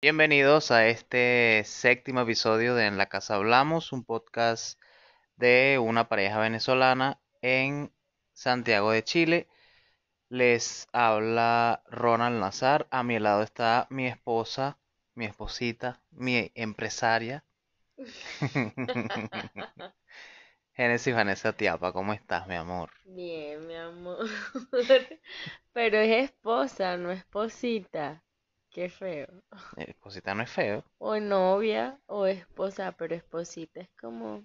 Bienvenidos a este séptimo episodio de En la Casa Hablamos, un podcast de una pareja venezolana en Santiago de Chile. Les habla Ronald Nazar. A mi lado está mi esposa, mi esposita, mi empresaria. Génesis Vanessa Tiapa, ¿cómo estás, mi amor? Bien, mi amor. Pero es esposa, no esposita. Qué feo. Esposita no es feo. O novia o esposa, pero esposita es como,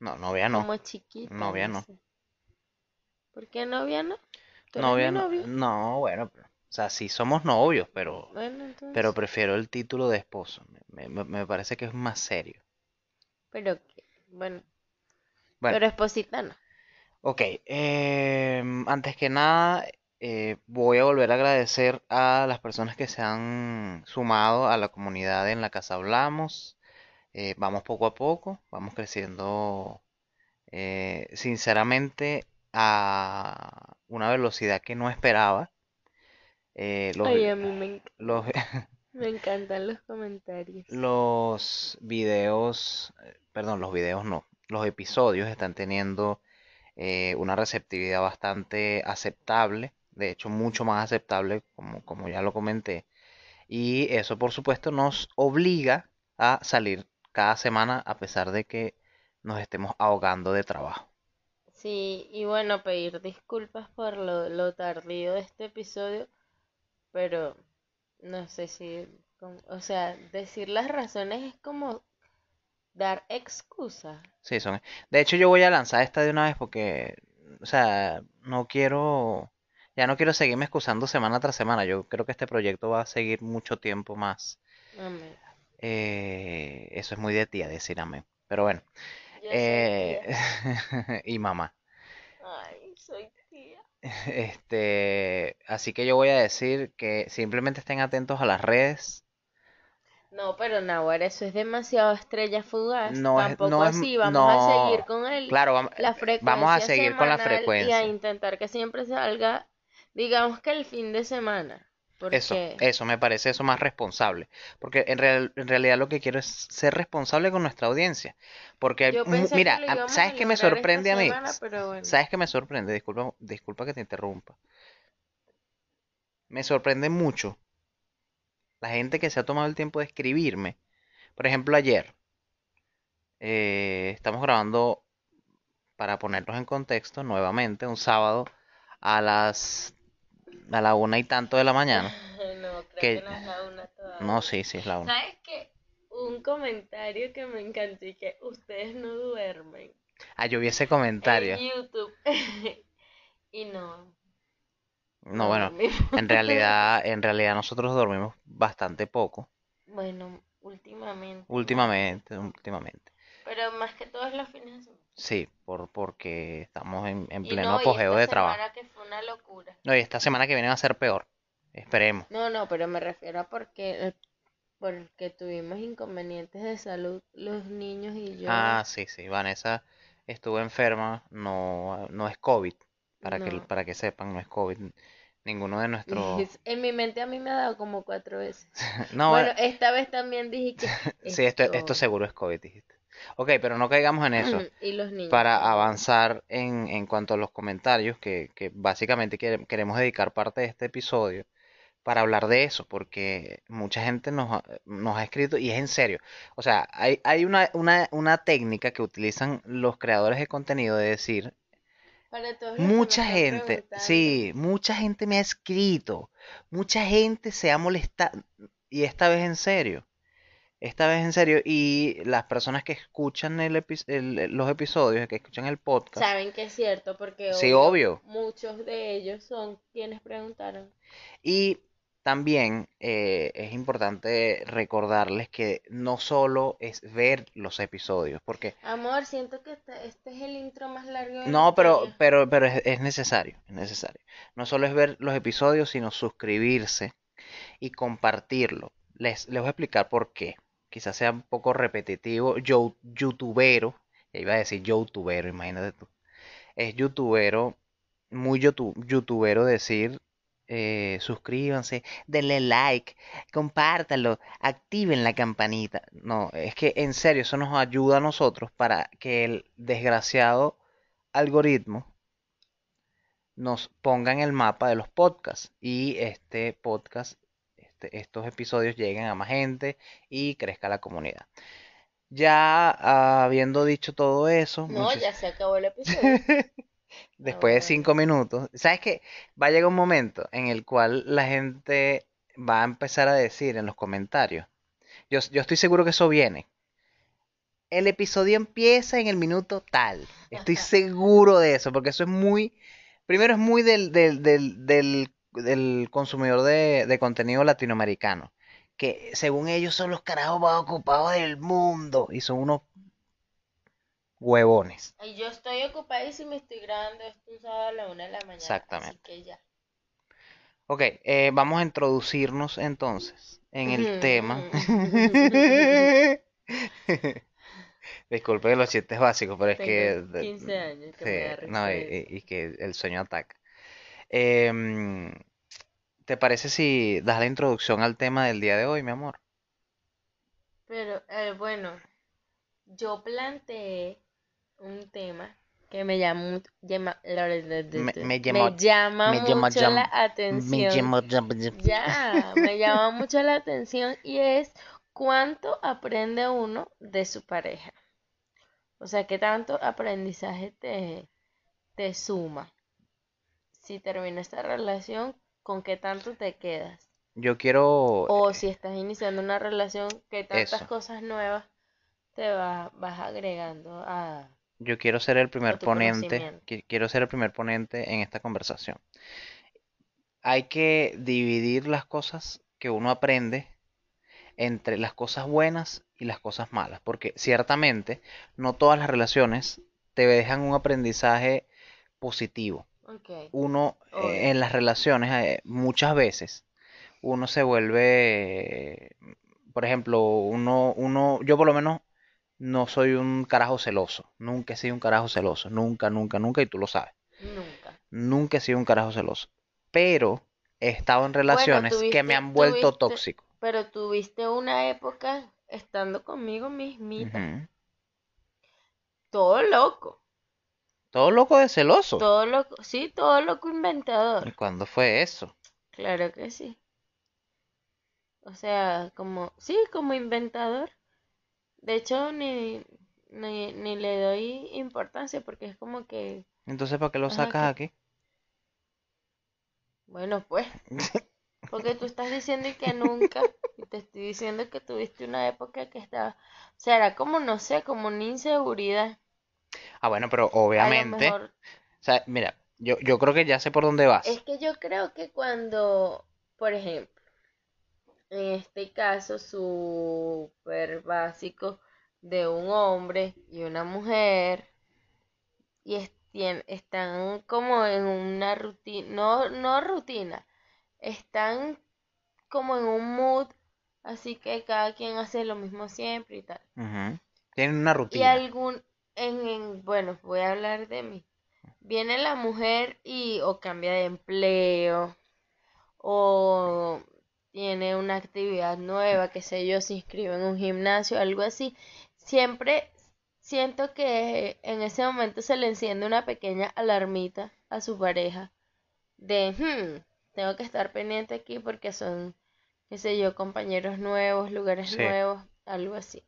No, novia no. como chiquita. Novia no. sé. ¿Por qué novia no? ¿Tú eres Novia no. novio? No, bueno, pero- o sea, sí somos novios, pero, Bueno, entonces. pero prefiero el título de esposo. Me, me- me parece que es más serio. Pero bueno. Bueno. Pero esposita no. Ok, em, antes que nada, eh, voy a volver a agradecer a las personas que se han sumado a la comunidad En la Casa Hablamos. Eh, vamos poco a poco, vamos creciendo, eh, sinceramente, a una velocidad que no esperaba. Los, Ay, a mí me, enc- los, me encantan los comentarios. los videos, perdón, los videos no, los episodios están teniendo eh, una receptividad bastante aceptable, de hecho mucho más aceptable, como, como ya lo comenté, y eso por supuesto nos obliga a salir cada semana a pesar de que nos estemos ahogando de trabajo. Sí, y bueno, pedir disculpas por lo, lo tardío de este episodio, pero no sé si, o sea, decir las razones es como dar excusas. Sí, son. De hecho, yo voy a lanzar esta de una vez porque, o sea, no quiero, ya no quiero seguirme excusando semana tras semana. Yo creo que este proyecto va a seguir mucho tiempo más. Amén. Eh, eso es muy de tía decir amén. Pero bueno, Yo soy eh, tía. y mamá. Ay, soy tía. Este, así que yo voy a decir que simplemente estén atentos a las redes. No, pero Nahuara, eso es demasiado estrella fugaz. No es- Tampoco no es- así, vamos a no, seguir con el, Claro, vam- la vamos a frecuencia seguir con la semanal y a frecuencia. intentar que siempre salga, digamos que el fin de semana. Eso, Porque eso me parece eso más responsable. Porque en, real- en realidad lo que quiero es ser responsable con nuestra audiencia. Porque, yo pensé mira, que lo a- íbamos ¿sabes a qué me sorprende a mí? semana, pero bueno. ¿Sabes qué me sorprende? Disculpa, disculpa que te interrumpa. Me sorprende mucho la gente que se ha tomado el tiempo de escribirme. Por ejemplo, ayer eh, estamos grabando, para ponernos en contexto, nuevamente, un sábado a las a la una y tanto de la mañana. No, creo que- que no es la una todavía. No, sí, sí es la una. ¿Sabes qué? Un comentario que me encantó y que ustedes no duermen Ah, yo vi ese comentario. en YouTube. Y no. No, bueno, en realidad, en realidad nosotros dormimos bastante poco. Bueno, últimamente. Últimamente, últimamente. Pero más que todos los fines de semana. Sí, por, porque estamos en, en pleno no, apogeo de trabajo. semana que fue una locura. No, y esta semana que viene va a ser peor. Esperemos. No, no, pero me refiero a porque, eh, porque tuvimos inconvenientes de salud los niños y yo. Ah, sí, sí. Vanessa estuvo enferma. No, no es COVID. Para que, para que sepan, no es COVID. Ninguno de nuestros. En mi mente a mí me ha dado como cuatro veces. No, Bueno, eh, esta vez también dije que sí, esto, esto seguro es COVID, dijiste. Ok, pero no caigamos en eso. Y los niños. para avanzar en, en cuanto a los comentarios, que, que básicamente quere- queremos dedicar parte de este episodio para hablar de eso, porque mucha gente nos, ha- nos ha escrito, y es en serio, o sea, hay, hay una, una, una técnica que utilizan los creadores de contenido de decir, Para todos mucha gente, sí, mucha gente me ha escrito, mucha gente se ha molestado, y esta vez en serio. Esta vez en serio, y las personas que escuchan el epi- el- los episodios, que escuchan el podcast, Saben que es cierto, porque Sí, obvio. muchos de ellos son quienes preguntaron. Y también eh, es importante recordarles que no solo es ver los episodios, porque Amor, siento que este, este es el intro más largo de la no, pero, historia. pero, pero es, es necesario, es necesario. No solo es ver los episodios, sino suscribirse y compartirlo. Les, les voy a explicar por qué. Quizás sea un poco repetitivo. Yo, youtubero, ya iba a decir youtubero, imagínate tú. Es youtubero, muy youtu- youtubero decir eh, suscríbanse, denle like, compártalo, activen la campanita. No, es que en serio, eso nos ayuda a nosotros para que el desgraciado algoritmo nos ponga en el mapa de los podcasts y este podcast, este, estos episodios lleguen a más gente y crezca la comunidad. Ya habiendo dicho todo eso, No, muchas- ya se acabó el episodio. después de cinco minutos, ¿sabes qué? Va a llegar un momento en el cual la gente va a empezar a decir en los comentarios, yo, yo estoy seguro que eso viene. El episodio empieza en el minuto tal. Estoy seguro de eso, porque eso es muy, primero es muy del, del, del, del, del consumidor de, de contenido latinoamericano, que según ellos son los carajos más ocupados del mundo y son unos huevones. Y yo estoy ocupadísima y estoy grabando esto un sábado a la una de la mañana. Exactamente. Así que ya. Ok, eh, vamos a introducirnos entonces en el tema. Disculpe los chistes básicos, pero es que... Tengo de- 15 años que sí, me no, y, eso. y- y que el sueño ataca. Em, ¿te parece si das la introducción al tema del día de hoy, mi amor? Pero eh, bueno, yo planteé un tema que me llama, llama, Me, me me llamó, llama me llama, mucho la atención. Ya, me llama mucho la atención y es cuánto aprende uno de su pareja. O sea, qué tanto aprendizaje te, te suma. Si termina esta relación, ¿con qué tanto te quedas? Yo quiero O si estás iniciando una relación, ¿qué tantas eso. cosas nuevas te va- vas agregando a, Yo quiero ser el primer ponente, quiero ser el primer ponente en esta conversación. Hay que dividir las cosas que uno aprende entre las cosas buenas y las cosas malas, porque ciertamente no todas las relaciones te dejan un aprendizaje positivo. Uno eh, en las relaciones eh, muchas veces uno se vuelve, por ejemplo, uno, uno, yo por lo menos no soy un carajo celoso, nunca he sido un carajo celoso, nunca, nunca, nunca, y tú lo sabes, Nunca. nunca he sido un carajo celoso, pero he estado en Bueno, relaciones que me han vuelto tuviste, tóxico. pero tuviste una época estando conmigo mismita, todo loco, Todo loco de celoso. todo loco, sí, todo loco ¿Y inventador, cuándo fue eso? claro que sí. O sea, como, sí, como inventador. De hecho, ni, ni, ni le doy importancia porque es como que, Entonces, ¿para qué lo ajá, sacas que, aquí? bueno, pues, porque tú estás diciendo que nunca, y te estoy diciendo que tuviste una época que estaba, o sea, era como, no sé, como una inseguridad. Ah, bueno, pero obviamente, mejor, o sea, mira, yo, yo creo que ya sé por dónde es vas. que yo creo que cuando, por ejemplo, en este caso súper básico de un hombre y una mujer, y es- están como en una rutina, no, no rutina, están como en un mood, así que cada quien hace lo mismo siempre y tal. Ujú. Tienen una Y rutina. algún, en, en- bueno, voy a hablar de mí. Viene la mujer y o cambia de empleo o tiene una actividad nueva, qué sé yo, se inscribe en un gimnasio, algo así. Siempre siento que en ese momento se le enciende una pequeña alarmita a su pareja de, "Hmm, tengo que estar pendiente aquí porque son, qué sé yo, compañeros nuevos, lugares Sí. nuevos, algo así.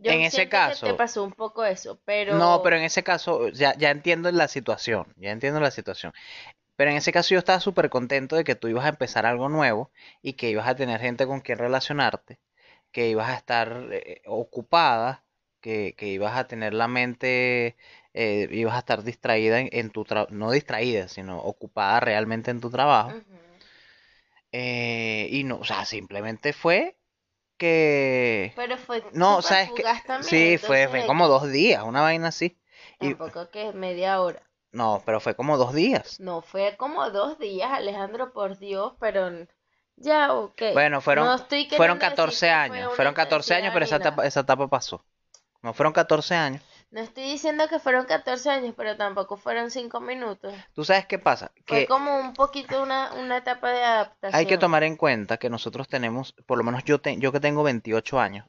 Yo En ese siento que te caso, pasó un poco eso, no, pero pero en ese caso, ya, ya entiendo la situación, ya entiendo la situación. Pero en ese caso yo estaba súper contento de que tú ibas a empezar algo nuevo y que ibas a tener gente con quien relacionarte, que ibas a estar eh, ocupada, que, que ibas a tener la mente, eh, ibas a estar distraída en, en tu trabajo, no distraída, sino ocupada realmente en tu trabajo. Eh, y no, o sea, simplemente fue que... Pero fue No, sabes que... también, Sí, fue, como dos días, una vaina así. Y tampoco que media hora. No, pero fue como dos días. No, fue como dos días, Alejandro, por Dios, pero ya, ok. Bueno, No fueron, estoy fueron queriendo decir 14 que fue años, fueron 14 años, pero esa etapa, esa etapa pasó. No fueron 14 años. No estoy diciendo que fueron 14 años, pero tampoco fueron 5 minutos. ¿Tú sabes qué pasa? Fue como un poquito una, una etapa de adaptación. hay que tomar en cuenta que nosotros tenemos, por lo menos yo, te- yo que tengo 28 años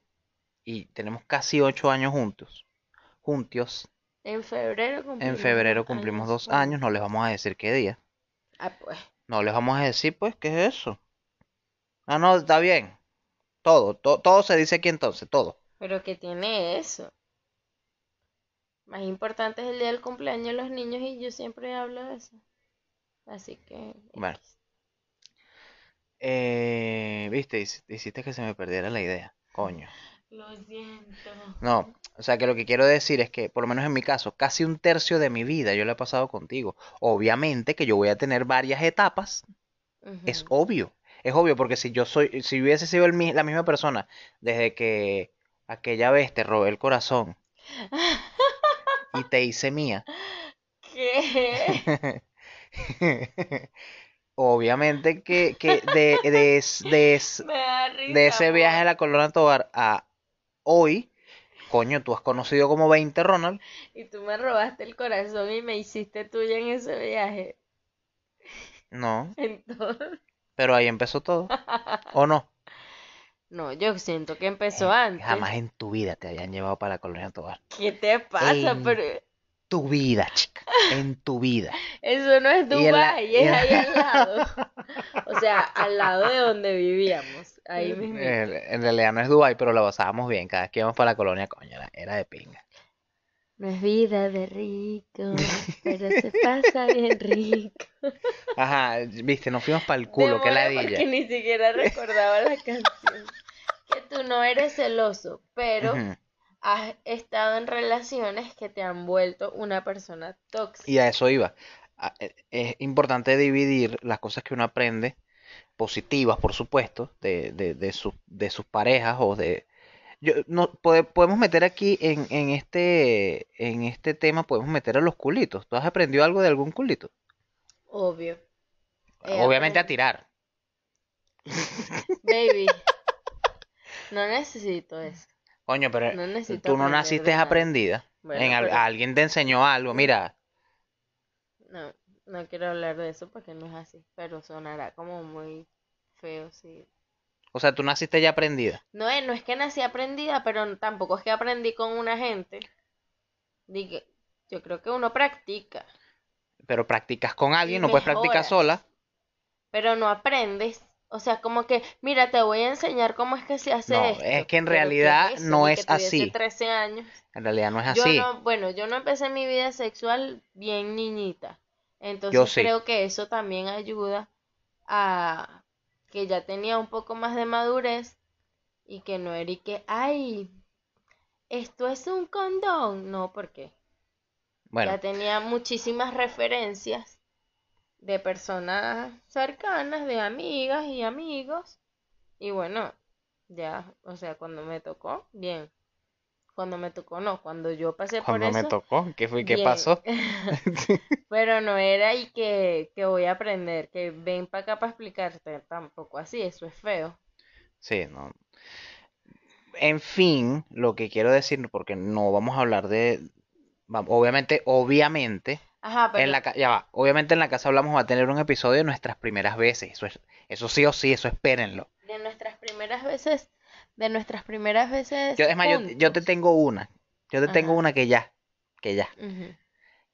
y tenemos casi 8 años juntos, juntos, En febrero en cumplimos febrero dos cumplimos años, dos bueno. años, no les vamos a decir qué día, Ah, pues. no les vamos a decir pues qué es eso. Ah, no, está bien, todo, to- todo se dice aquí entonces, todo. Pero que tiene eso. Más importante es el día del cumpleaños de los niños y yo siempre hablo de eso. Así que... Bueno. Eh, viste, Hic- hiciste que se me perdiera la idea, coño. Lo siento. No, o sea que lo que quiero decir es que, por lo menos en mi caso, casi un tercio de mi vida yo lo he pasado contigo. Obviamente que yo voy a tener varias etapas, es obvio. Es obvio porque si yo soy, si hubiese sido el la misma persona desde que aquella vez te robé el corazón y te hice mía, ¿Qué? obviamente que, que de, de, de, de ese viaje a la Colonia Tovar a hoy, coño, tú has conocido como 20 Ronald. Y tú me robaste el corazón y me hiciste tuya en ese viaje. No, Entonces... pero ahí empezó todo. ¿O no? No, yo siento que empezó Eh, antes. Jamás en tu vida te habían llevado para la Colonia Tovar. ¿Qué te pasa? En Pero Tu vida, chica. En tu vida. eso no es Dubái, es ahí al lado. O sea, al lado de donde vivíamos. Ahí mismo. En realidad no es Dubai, pero lo pasábamos bien. Cada vez que íbamos para la colonia, coño, era, era de pinga. No es vida de rico, pero se pasa bien rico. Aja, viste, nos fuimos para el culo, qué Demora ladilla. Porque ni siquiera recordaba la canción. Que tú no eres celoso, pero. Has estado en relaciones que te han vuelto una persona tóxica. Y a eso iba. E- Es importante dividir las cosas que uno aprende, positivas, por supuesto, de, de, de, sus- de sus parejas o de... Yo, no, pode- podemos meter aquí en, en este, en este tema, podemos meter a los culitos. ¿Tú has aprendido algo de algún culito? Obvio. He Obviamente a tirar. Baby, no necesito eso. Coño, pero No tú no naciste aprendida. Bueno, En pero- alguien te enseñó algo. Mira, No, no quiero hablar de eso porque no es así, pero sonará como muy feo, sí. o sea, tú naciste ya aprendida. No es, no es que nací aprendida, pero tampoco es que aprendí con una gente. Yo creo que uno practica, Pero practicas con alguien, no puedes practicar sola. pero no aprendes. O sea, como que, mira, te voy a enseñar cómo es que se hace No, esto. es que en Pero ¿qué realidad no es que así. 13 años. En realidad no es Yo así. no, bueno, yo no empecé mi vida sexual bien niñita. Entonces Yo sí. creo que eso también ayuda a que ya tenía un poco más de madurez y que no era y que, ay, esto es un condón. No, porque Bueno, ya tenía muchísimas referencias de personas cercanas, de amigas y amigos. Y bueno, ya, o sea, cuando me tocó, bien. Cuando me tocó, no. Cuando yo pasé por cuando me tocó, ¿qué fue? ¿Qué bien. pasó? Pero no era y que, que voy a aprender, que ven para acá para explicarte, tampoco así, eso es feo. Sí, no. En fin, lo que quiero decir, porque no vamos a hablar de, obviamente, obviamente, Ajá, pero en la, ya va, obviamente en la casa hablamos va a tener un episodio de nuestras primeras veces, eso es, eso sí o sí, eso espérenlo. de nuestras primeras veces, de nuestras primeras veces Yo, es más, yo, yo te tengo una, yo te tengo una que ya, que ya.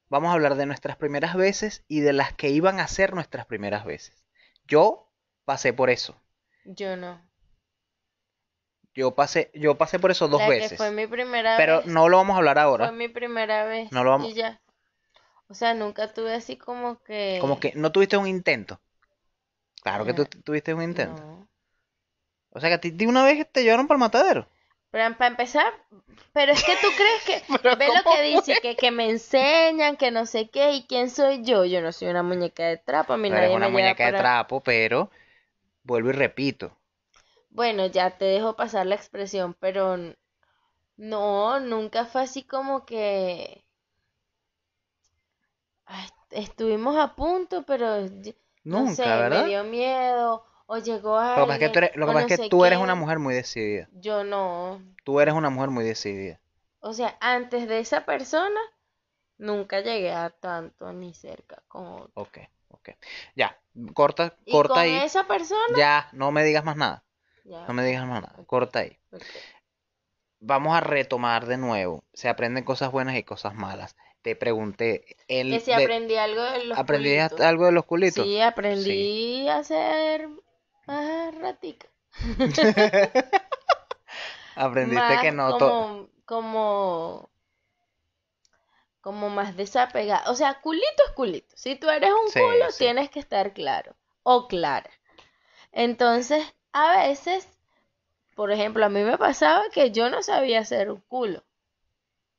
Vamos a hablar de nuestras primeras veces y de las que iban a ser nuestras primeras veces. Yo pasé por eso. Yo no. Yo pasé, yo pasé por eso dos La que veces. fue mi primera Pero vez no lo vamos a hablar fue ahora. mi primera vez No lo vamos- y ya. O sea, nunca tuve así como que Como que no tuviste un intento. Claro que tú tuviste un intento. no. O sea que a ti de una vez te llevaron para el matadero. Pero para empezar, pero es que tú crees que ve lo ¿cómo que dice, que, que me enseñan, que no sé qué, y quién soy yo. Yo no soy una muñeca de trapo, a mí No nadie eres una me muñeca de trapo, pero vuelvo y repito. Bueno, ya te dejo pasar la expresión, pero no, nunca fue así como que estuvimos a punto, pero y- no Nunca, sé, me ¿verdad? dio miedo, o llegó Lo que pasa es que tú eres, lo que o pasa no es que sé tú eres una mujer muy decidida. Yo no, Tú eres una mujer muy decidida. O sea, antes de esa persona, nunca llegué a tanto ni cerca como otro. Ok, ok. Ya, corta, Y corta con ahí. esa persona, Ya, no me digas más nada. ya. No me digas más nada. Corta ahí. Vamos a retomar de nuevo. Se aprenden cosas buenas y cosas malas. Te pregunté, el Que si de- aprendí algo de los ¿aprendí culitos. algo de los culitos? Sí, aprendí a hacer más ratica. Aprendiste Más que no como, como, como más desapegada. O sea, culito es culito. Si tú eres un Sí, culo, sí. tienes que estar claro o clara. Entonces, a veces, por ejemplo, a mí me pasaba que yo no sabía hacer un culo.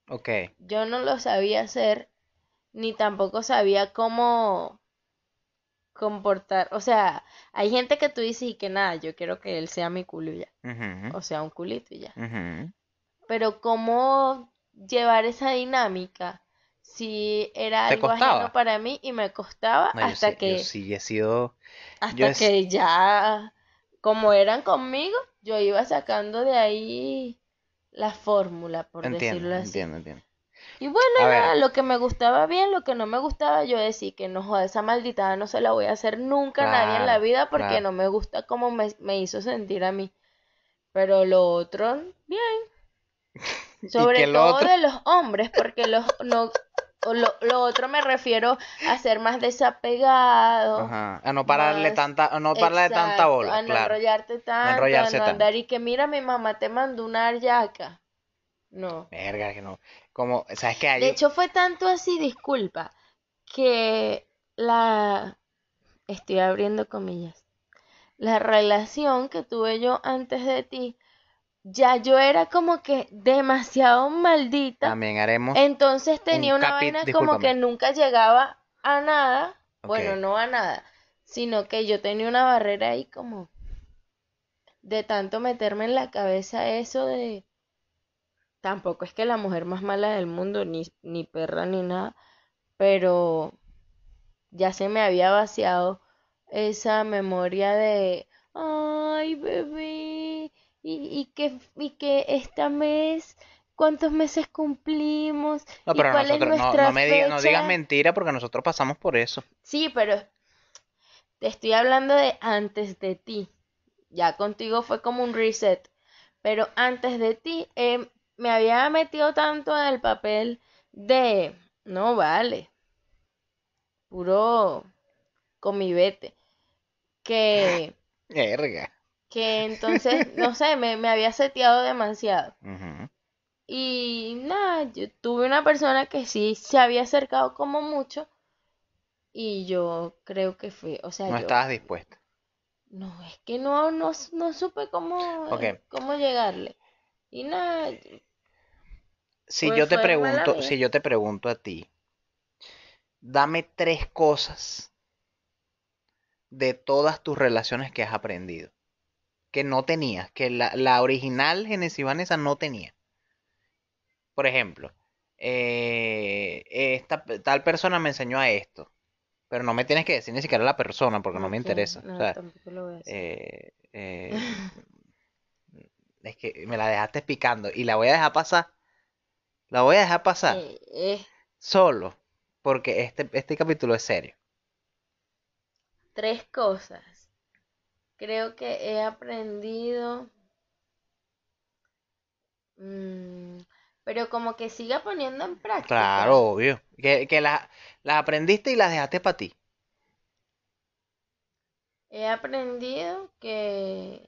Ok, Yo no lo sabía hacer, ni tampoco sabía cómo comportar. O sea, hay gente que tú dices y que nada, yo quiero que él sea mi culo y ya. O sea, un culito y ya. Pero cómo llevar esa dinámica si era ¿Te algo costaba? ajeno para mí y me costaba No, yo hasta sí, que yo sí he sido... hasta yo es- que ya como eran conmigo, yo iba sacando de ahí la fórmula, por Entiendo, decirlo así. entiendo, entiendo. Y bueno, nada, lo que me gustaba bien, lo que no me gustaba, yo decía que no joda, esa maldita no se la voy a hacer nunca a nadie en la vida porque claro. no me gusta como me, me hizo sentir a mí. Pero lo otro, bien. Sobre todo otro? de los hombres, porque los no lo, lo otro me refiero a ser más desapegado, Ajá. A no pararle más- tanta, a no pararle tanta bola, a no claro. enrollarte tanto, enrollarse a no tanto. andar y que mira mi mamá te mandó una aryaca. No. Verga, que no. Como, ¿sabes qué hay? De hecho, fue tanto así, disculpa, que la... Estoy abriendo comillas. La relación que tuve yo antes de ti, ya yo era como que demasiado maldita. También haremos... Entonces tenía un una capi- vaina como que nunca llegaba a nada. Bueno, no a nada, sino que yo tenía una barrera ahí como de tanto meterme en la cabeza eso de tampoco es que la mujer más mala del mundo, ni, ni perra ni nada, pero ya se me había vaciado esa memoria de ay bebé y, y que y que esta mes cuántos meses cumplimos No, y pero cuál es nosotros, no, nuestra no me digas, no digas fecha. mentira porque nosotros pasamos por eso. Sí, pero te estoy hablando de antes de ti. Ya contigo fue como un reset. Pero antes de ti eh, me había metido tanto en el papel de no vale. Puro comivete. Que, Verga. Que entonces, no sé, me, me había seteado demasiado. Y nada, yo tuve una persona que sí se había acercado como mucho. Y yo creo que fue, o sea, No yo, estabas dispuesta. no, es que no, no, no supe cómo, cómo llegarle. Y nada, Si Pues yo te pregunto, si yo te pregunto a ti, dame tres cosas de todas tus relaciones que has aprendido, que no tenías, que la, la original Genesis Vanessa no tenía. Por ejemplo, eh, esta tal persona me enseñó a esto, pero no me tienes que decir ni siquiera la persona porque no me interesa. no, O sea, tampoco lo voy a eh, eh, es que me la dejaste picando y la voy a dejar pasar. La voy a dejar pasar. Solo, porque este, este capítulo es serio. tres cosas. Creo que he aprendido, mm, pero como que siga poniendo en práctica. Claro, obvio. Que, que las las aprendiste y las dejaste para ti. He aprendido que,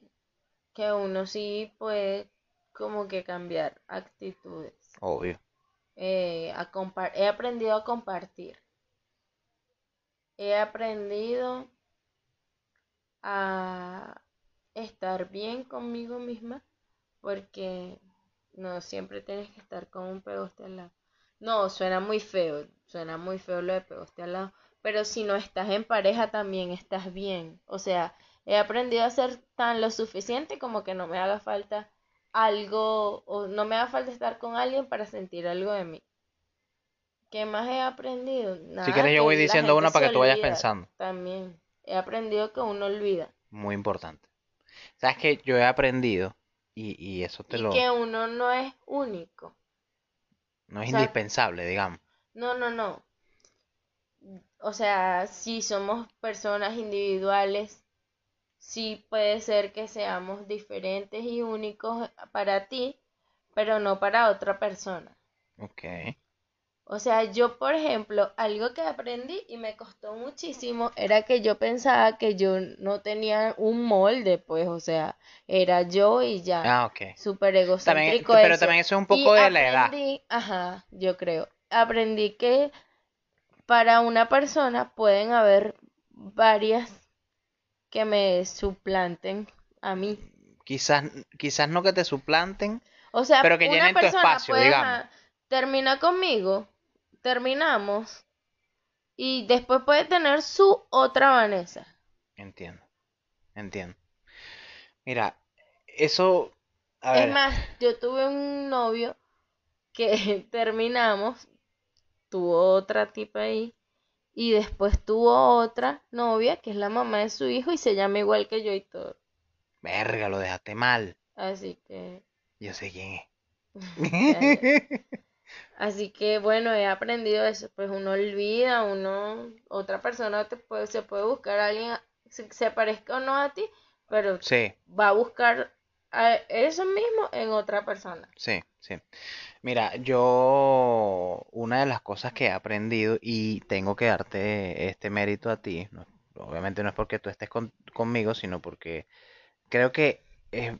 que uno sí puede como que cambiar actitudes. Obvio. Eh, a he aprendido a compartir. He aprendido a estar bien conmigo misma porque no siempre tienes que estar con un pegoste al lado. No, suena muy feo, suena muy feo lo de pegoste al lado, pero si no estás en pareja también estás bien. O sea, he aprendido a ser tan lo suficiente como que no me haga falta algo o no me haga falta estar con alguien para sentir algo de mí. ¿Qué más he aprendido? Nada, Si quieres yo voy diciendo una para que tú vayas pensando. También he aprendido que uno olvida Muy importante. Sabes que yo he aprendido, y, y eso te y lo... que uno no es único. No es O sea, indispensable, digamos. no, no, no. O sea, si somos personas individuales, sí puede ser que seamos diferentes y únicos para ti, pero no para otra persona. Ok. O sea, yo, por ejemplo, algo que aprendí y me costó muchísimo era que yo pensaba que yo no tenía un molde, pues, o sea, era yo y ya. Ah, ok. Súper También, egocéntrico pero eso. también eso es un Y poco de la edad. aprendí, ajá, yo creo, aprendí que para una persona pueden haber varias que me suplanten a mí. Quizás, quizás no que te suplanten, O sea, Pero que una llenen tu persona espacio, puede, digamos. termina conmigo, terminamos, y después puede tener su otra Vanessa. entiendo, entiendo. Mira, eso, a Es ver, más, yo tuve un novio que terminamos, tuvo otra tipa ahí, y después tuvo otra novia que es la mamá de su hijo y se llama igual que yo y todo. verga, lo dejaste mal. Así que, Yo sé quién es. así que bueno, he aprendido eso. Pues uno olvida, uno, otra persona te puede, se puede buscar a alguien se, se parezca o no a ti, pero Sí, va a buscar a eso mismo en otra persona. sí, sí. Mira, yo una de las cosas que he aprendido y tengo que darte este mérito a ti, no- obviamente no es porque tú estés con- conmigo, sino porque creo que es,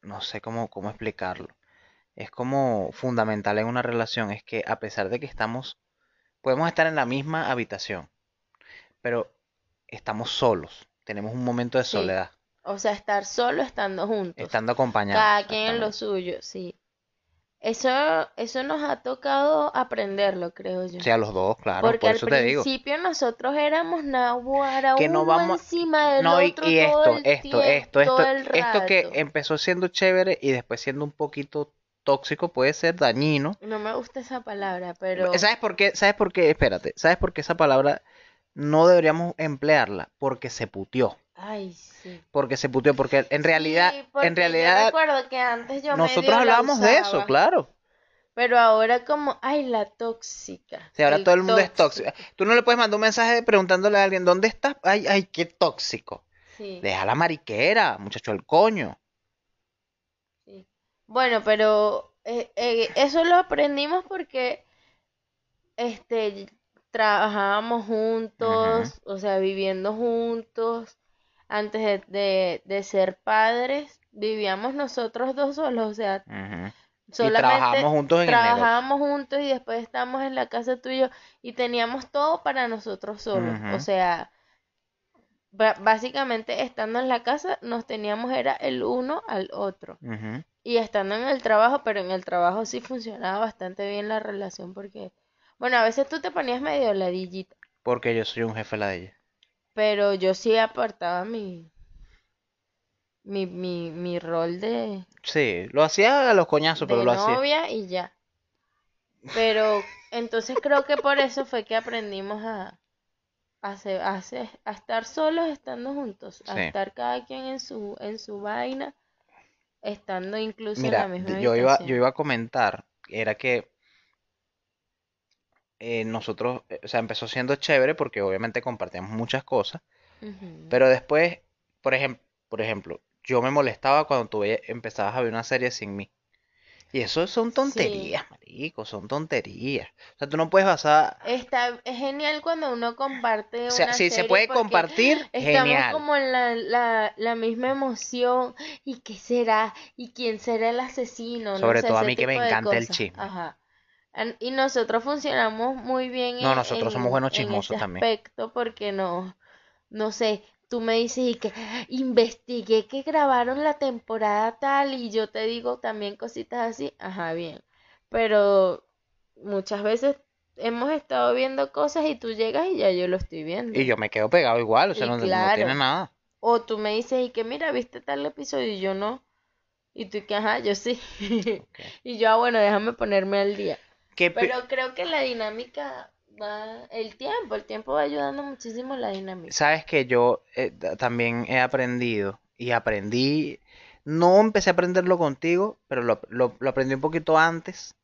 no sé cómo, cómo explicarlo. Es como fundamental en una relación, es que a pesar de que estamos, podemos estar en la misma habitación, pero estamos solos, tenemos un momento de Sí. soledad, O sea, estar solo estando juntos. estando acompañados. Cada quien en lo suyo, sí. Eso, eso nos ha tocado aprenderlo, creo yo. Sí, a los dos, claro, Porque por al eso te digo. principio nosotros éramos naguara Que no uno vamos, encima del no, y, otro y todo esto, el esto, tiempo, esto, esto, todo el esto que empezó siendo chévere y después siendo un poquito tóxico puede ser dañino. No me gusta esa palabra, pero ¿Sabes por qué? ¿Sabes por qué? Espérate, ¿sabes por qué esa palabra no deberíamos emplearla? Porque se puteó. ay, sí. Porque se puteó, porque en realidad, Sí, porque en yo realidad recuerdo que antes yo nosotros hablábamos de eso, claro. pero ahora como, ay, la tóxica, Si ahora el todo el mundo es tóxico. tóxico. Tú no le puedes mandar un mensaje preguntándole a alguien, ¿dónde estás? Ay, ay, qué tóxico. Sí, Deja la mariquera, muchacho, el coño. Bueno, pero eh, eh, eso lo aprendimos porque este trabajábamos juntos, o sea, viviendo juntos. Antes de, de, de ser padres, vivíamos nosotros dos solos, o sea, solamente trabajamos juntos en el trabajábamos juntos y después estábamos en la casa tuyo y teníamos todo para nosotros solos. O sea, básicamente estando en la casa nos teníamos era el uno al otro. Y estando en el trabajo, pero en el trabajo sí funcionaba bastante bien la relación porque, bueno, a veces tú te ponías medio ladillita, Porque yo soy un jefe la de ella. pero yo sí apartaba mi, mi, mi, mi rol de, Sí, lo hacía a los coñazos, pero lo hacía. novia y ya. Pero entonces creo que por eso fue que aprendimos a, a, se- a se- a estar solos estando juntos, a Sí. estar cada quien en su, en su vaina, estando incluso en la misma yo iba, yo iba a comentar, era que eh, nosotros, eh, o sea, empezó siendo chévere porque obviamente compartíamos muchas cosas, pero después, por ejemplo, por ejemplo, yo me molestaba cuando tú empezabas a ver una serie sin mí. Y eso son Sí. tonterías, marico, son tonterías. O sea, tú no puedes basar, Está, es genial cuando uno comparte o sea, si se puede compartir, estamos genial. como en la, la, la misma emoción. ¿Y qué será? ¿Y quién será el asesino? No Sobre sé, todo a mí que me encanta el chisme. Ajá. Y nosotros funcionamos muy bien No, en, nosotros somos en, buenos en chismosos ese también. aspecto porque no, no sé, tú me dices y que investigué que grabaron la temporada tal y yo te digo también cositas así, ajá, bien. Pero muchas veces hemos estado viendo cosas y tú llegas y ya yo lo estoy Y viendo. yo me quedo pegado igual, o sea, Y no, no tiene nada. o tú me dices y que mira, viste tal episodio y yo no. Y tú y que ajá, yo sí. Y yo, ah, bueno, déjame ponerme al día. ¿Qué pe- Pero creo que la dinámica va, el tiempo, el tiempo va ayudando muchísimo la dinámica. Sabes que yo eh, ta- también he aprendido y aprendí, no empecé a aprenderlo contigo, pero lo, lo- lo aprendí un poquito antes,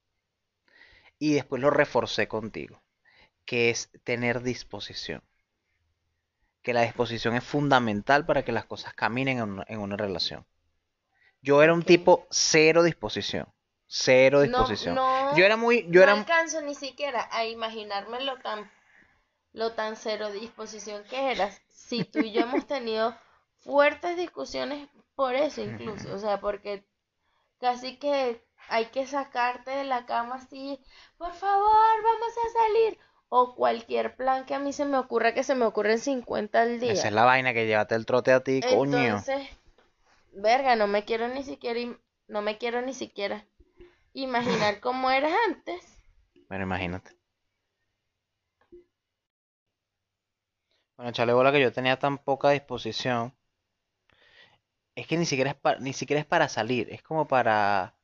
y después lo reforcé contigo, que es tener disposición. Que la disposición es fundamental para que las cosas caminen en una, en una relación. Yo era un tipo cero disposición. Cero disposición. no, Yo era muy, yo no era, alcanzo ni siquiera a imaginarme lo tan, lo tan cero disposición que eras. Si tú y yo hemos tenido fuertes discusiones por eso incluso, o sea, porque casi que hay que sacarte de la cama así, por favor, vamos a salir. O cualquier plan que a mí se me ocurra, que se me ocurren 50 al día. esa es la vaina que llévate el trote a ti, coño. Entonces, verga, no me quiero ni siquiera, no me quiero ni siquiera imaginar cómo eras antes. Bueno, imagínate. Bueno, chale bola que yo tenía tan poca disposición. Es que ni siquiera es para, ni siquiera es para salir, es como para,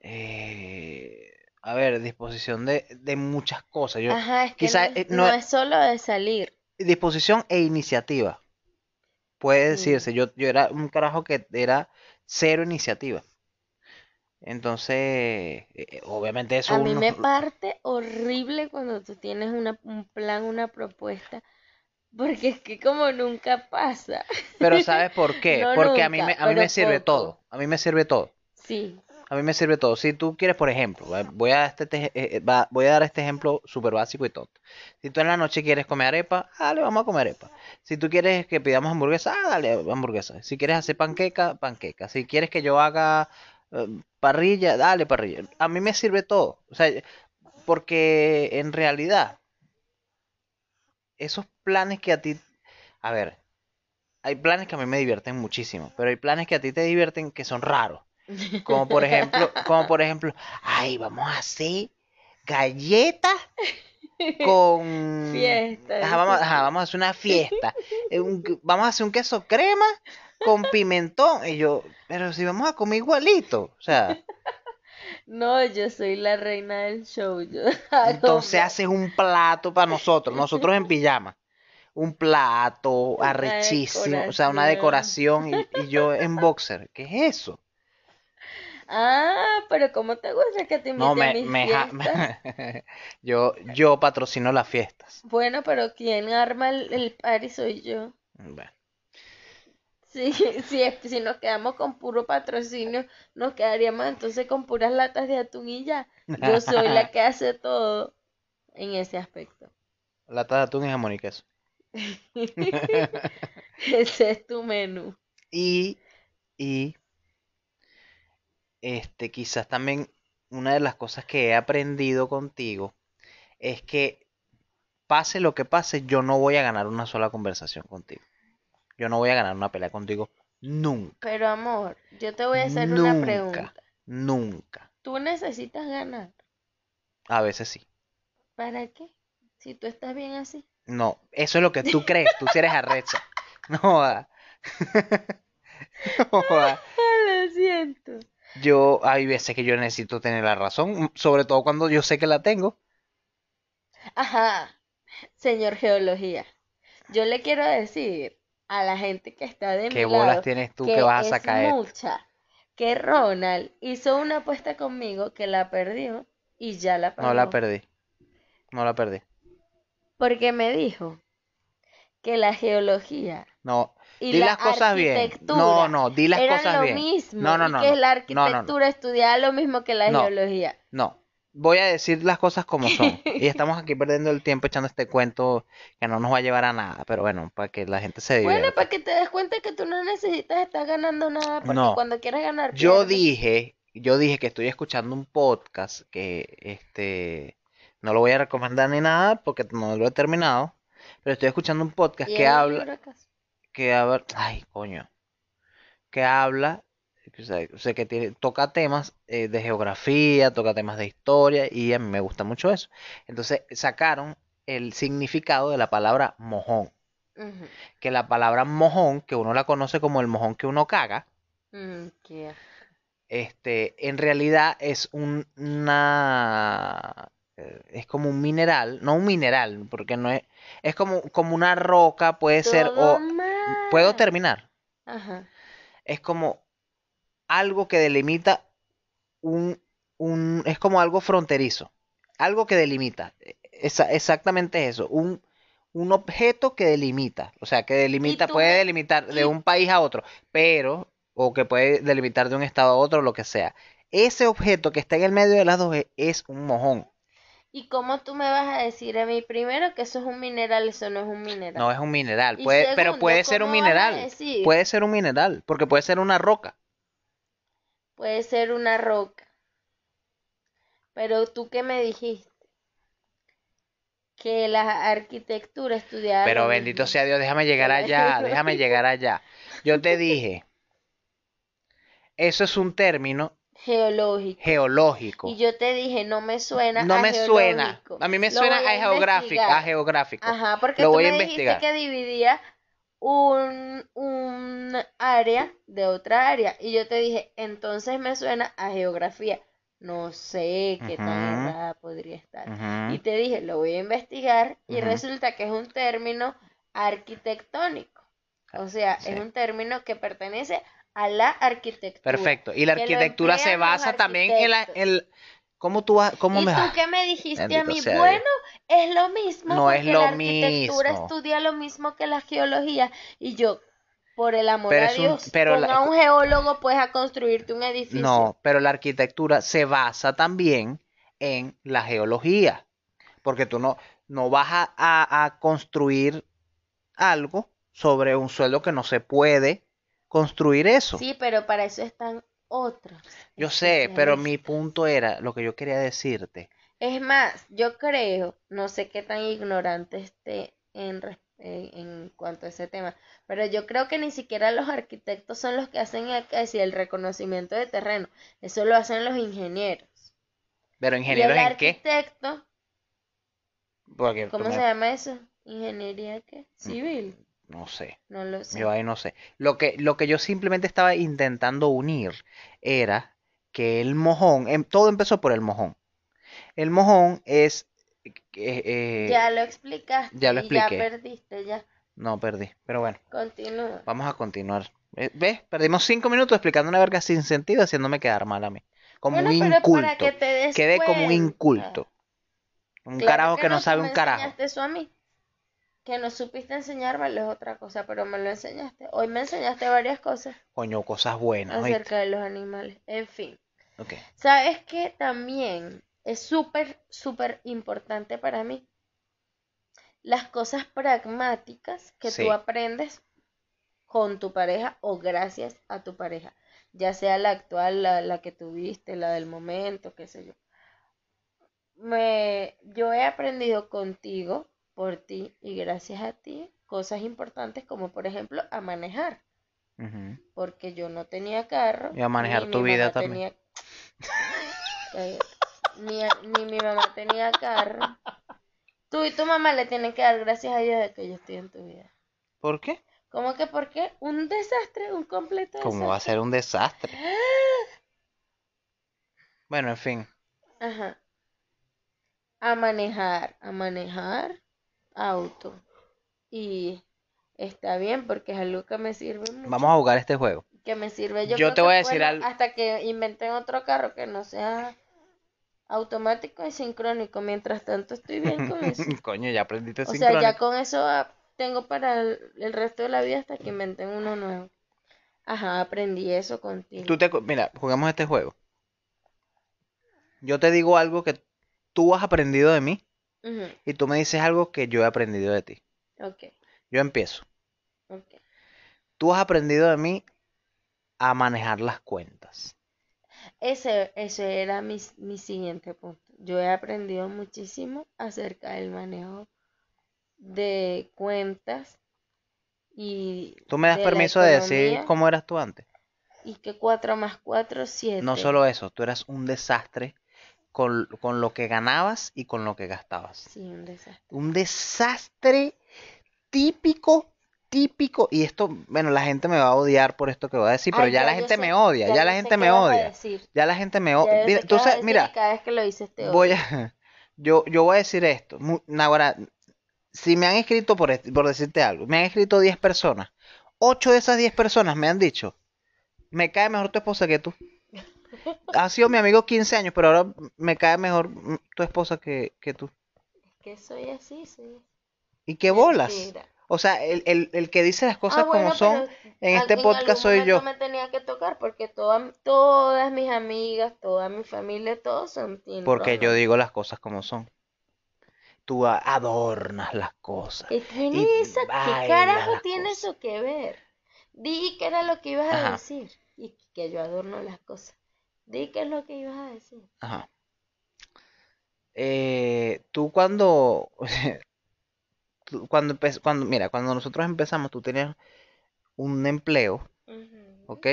eh, a ver, disposición de, de muchas cosas. Yo, Ajá, es que quizá, no, eh, es- no no es- es solo de salir. disposición e iniciativa. Puede Sí. decirse, yo, yo era un carajo que era cero iniciativa. Entonces, eh, eh, obviamente eso A mí uno- me parte horrible cuando tú tienes una, un plan, una propuesta, porque es que como nunca pasa. Pero ¿sabes por qué? No Porque a mí me, a mí me sirve poco. todo. A mí me sirve todo. Sí, A mí me sirve todo. Si tú quieres, por ejemplo, va- voy a, este, te- eh, eh, va- voy a dar este ejemplo súper básico y tonto. Si tú en la noche quieres comer arepa, dale, vamos a comer arepa. Si tú quieres que pidamos hamburguesa, ah, dale, hamburguesa. Si quieres hacer panqueca, panqueca. Si quieres que yo haga eh, parrilla, dale, parrilla. A mí me sirve todo. O sea, porque en realidad, esos planes que a ti... A ver, hay planes que a mí me divierten muchísimo, pero hay planes que a ti te divierten que son raros. Como por ejemplo, como por ejemplo, ay, vamos a hacer galletas con Fiesta, Ajá, vamos, ajá, vamos a hacer una fiesta. Eh, un- vamos a hacer un queso crema con pimentón. Y yo, pero si vamos a comer igualito. O sea, No, yo soy la reina del show. Yo entonces haces un plato para nosotros, nosotros en pijama. Un plato Una arrechísimo, o sea, una decoración y, y yo en boxer. ¿Qué es eso? Ah, pero ¿cómo te gusta que te invite No, a me, mis me fiestas? yo, yo patrocino las fiestas. Bueno, pero quien arma el, el party soy yo. Bueno, Sí, sí, si nos quedamos con puro patrocinio, nos quedaríamos entonces con puras latas de atún y ya. Yo soy la que hace todo en ese aspecto. lata de atún y jamón y queso. Ese es tu menú. Y, y, este, quizás también una de las cosas que he aprendido contigo es que pase lo que pase, yo no voy a ganar una sola conversación contigo. Yo no voy a ganar una pelea contigo nunca, Pero amor, yo te voy a hacer una pregunta. nunca. ¿Tú necesitas ganar? A veces sí. ¿Para qué? Si tú estás bien así. No, eso es lo que tú crees, tú sí eres arrecha. No. No, Lo siento. Yo, hay veces que yo necesito tener la razón, sobre todo cuando yo sé que la tengo. Ajá, señor Geología. Yo le quiero decir a la gente que está de ¿Qué mi bolas lado tienes tú que que vas a sacar mucha, que Ronald hizo una apuesta conmigo que la perdió y ya la No la pagó. perdí. No la perdí. Porque me dijo que la geología No, y di la las cosas bien. arquitectura No, no, di las eran cosas lo bien. mismo No, no, no, que no. la No, no, arquitectura estudiaba lo mismo que la geología. No. Voy a decir las cosas como son. Y estamos aquí perdiendo el tiempo echando este cuento que no nos va a llevar a nada. Pero bueno, para que la gente se Bueno, divierta. para que te des cuenta que tú no necesitas estar ganando nada porque No. cuando quieras ganar Yo pierdes. dije, yo dije que estoy escuchando un podcast que este no lo voy a recomendar ni nada porque no lo he terminado. Pero estoy escuchando un podcast ¿Y que habla, libro acaso? Que habla, ay, coño, que habla, o sea, que tiene, toca temas eh, de geografía, toca temas de historia y a mí me gusta mucho eso. Entonces sacaron el significado de la palabra mojón, que la palabra mojón, que uno la conoce como el mojón que uno caga, Mm, este, en realidad es un, una, es como un mineral, no un mineral, porque no es, es como, como una roca, puede ser, o, ¿puedo mal. terminar? Ajá. es como algo que delimita un, un, es como algo fronterizo. algo que delimita. Esa- exactamente eso. Un, un objeto que delimita. O sea, que delimita, puede delimitar de un país a otro, pero, o que puede delimitar de un estado a otro, lo que sea. Ese objeto que está en el medio de las dos es, es un mojón. ¿Y cómo tú me vas a decir a mí primero que eso es un mineral? Eso no es un mineral. No es un mineral. Puede, pero puede ser un ¿cómo vas a mineral. Puede ser un mineral, porque puede ser una roca. Puede ser una roca. Pero tú qué me dijiste? Que la arquitectura estudiaba Pero bendito mismo. sea Dios, déjame llegar allá, déjame llegar allá. Yo te dije, eso es un término Geológico. geológico. Y yo te dije, no me suena No a me suena. A mí me Lo suena voy a geográfico, a geográfico. Ajá, porque Lo tú voy a me investigar. dijiste que dividía un, un área de otra área. Y yo te dije, entonces me suena a geografía. No sé qué tan Ujú. errada podría estar. Y te dije, lo voy a investigar y resulta que es un término arquitectónico. O sea, Sí. es un término que pertenece a la arquitectura. Perfecto. Y la arquitectura se basa también en la... el- ¿Cómo tú vas? ¿Cómo ¿Y me tú vas? qué me dijiste a Bendito mí? sea Bueno, Dios. es lo mismo No es lo la arquitectura mismo. estudia lo mismo que la geología y yo, por el amor Pero a es un- Dios, pero la- un geólogo pues a construirte un edificio. No, pero la arquitectura se basa también en la geología. Porque tú no, no vas a, a- a construir algo sobre un suelo que no se puede construir eso. Sí, pero para eso están otros. Yo sé, pero mi punto era, lo que yo quería decirte, Es más, yo creo, no sé qué tan ignorante esté en, en, cuanto a ese tema, pero yo creo que ni siquiera los arquitectos son los que hacen el, reconocimiento de terreno, eso lo hacen los ingenieros. pero Y ingenieros el en qué? arquitecto, Porque ¿cómo se llama eso? ¿Ingeniería qué? Civil, no sé. no lo sé. Yo ahí no sé. Lo que, lo que yo simplemente estaba intentando unir era que el mojón, em- todo empezó por el mojón. El mojón es... eh, eh, Ya lo explicaste ya lo y ya expliqué. perdiste, ya. No, perdí. Pero bueno, Continúa. vamos a continuar. Eh, ¿Ves? Perdimos cinco minutos explicando una verga sin sentido, haciéndome quedar mal a mí. Como Bueno, un pero para inculto. que Quedé como un inculto. Un Claro carajo que no sabe un carajo. enseñaste eso a mí. Que no supiste enseñármelo es otra cosa, pero me lo enseñaste. Hoy me enseñaste varias cosas Coño, cosas buenas. ¿oíste? acerca de los animales. En fin, Ok. ¿sabes qué? También es súper, súper importante para mí las cosas pragmáticas que Sí. tú aprendes con tu pareja o gracias a tu pareja, ya sea la actual, la, la que tuviste, la del momento, qué sé yo. Me, yo he aprendido contigo, por ti y gracias a ti, cosas importantes como por ejemplo a manejar, porque yo no tenía carro, Y a manejar tu vida también. tenía- Cállate. ni, a- ni mi mamá tenía carro. Tú y tu mamá le tienen que dar gracias a Dios de que yo estoy en tu vida. ¿Por qué? ¿Cómo que por qué? Un desastre, un completo ¿Cómo va a desastre. ser un desastre? Bueno, en fin. Ajá. A manejar, a manejar auto. Y está bien porque es algo que me sirve mucho. Vamos a jugar este juego. Que me sirve yo Yo te voy a decir algo. hasta que inventen otro carro que no sea automático y sincrónico. Mientras tanto estoy bien con eso. Coño, ya aprendiste O sea, sincrónico. ya con eso ah, tengo para el, el resto de la vida hasta que inventen uno nuevo. Ajá, aprendí eso contigo. Tú te, mira, jugamos este juego. Yo te digo algo que tú has aprendido de mí Y tú me dices algo que yo he aprendido de ti. Ok, Yo empiezo. ok. Tú has aprendido de mí a manejar las cuentas. Ese, ese era mi, mi siguiente punto. Yo he aprendido muchísimo acerca del manejo de cuentas y ¿Tú me das de permiso de decir cómo eras tú antes? y que 4 más 4, 7. No solo eso, tú eras un desastre con, con lo que ganabas y con lo que gastabas. Sí, un desastre. Un desastre típico, típico. Y esto, bueno, la gente me va a odiar por esto que voy a decir, pero ya la gente sé- me odia, ya la gente me odia. Ya la gente me odia. yo Mira, cada vez que lo dices te voy odio. a, yo, yo voy a decir esto. Ahora, si me han escrito por, por decirte algo, me han escrito 10 personas. 8 de esas 10 personas me han dicho, me cae mejor tu esposa que tú. has sido mi amigo 15 años, pero ahora me cae mejor tu esposa que, que tú. Es que soy así, así. ¿Y qué bolas? Mentira. O sea, el, el, el que dice las cosas Ah, bueno, como son en este podcast soy yo. me tenía que tocar porque toda- todas mis amigas, toda mi familia, todos son Team Porque yo digo las cosas como son. Tú adornas las cosas. ¿Qué tiene y eso? ¿Qué carajo tiene cosas. eso que ver? Di que era lo que ibas a Ajá. decir. Y que yo adorno las cosas. Di que es lo que ibas a decir. Ajá. Eh, tú cuando, tú cuando, cuando, mira, cuando nosotros empezamos, tú tenías un empleo. ¿ok?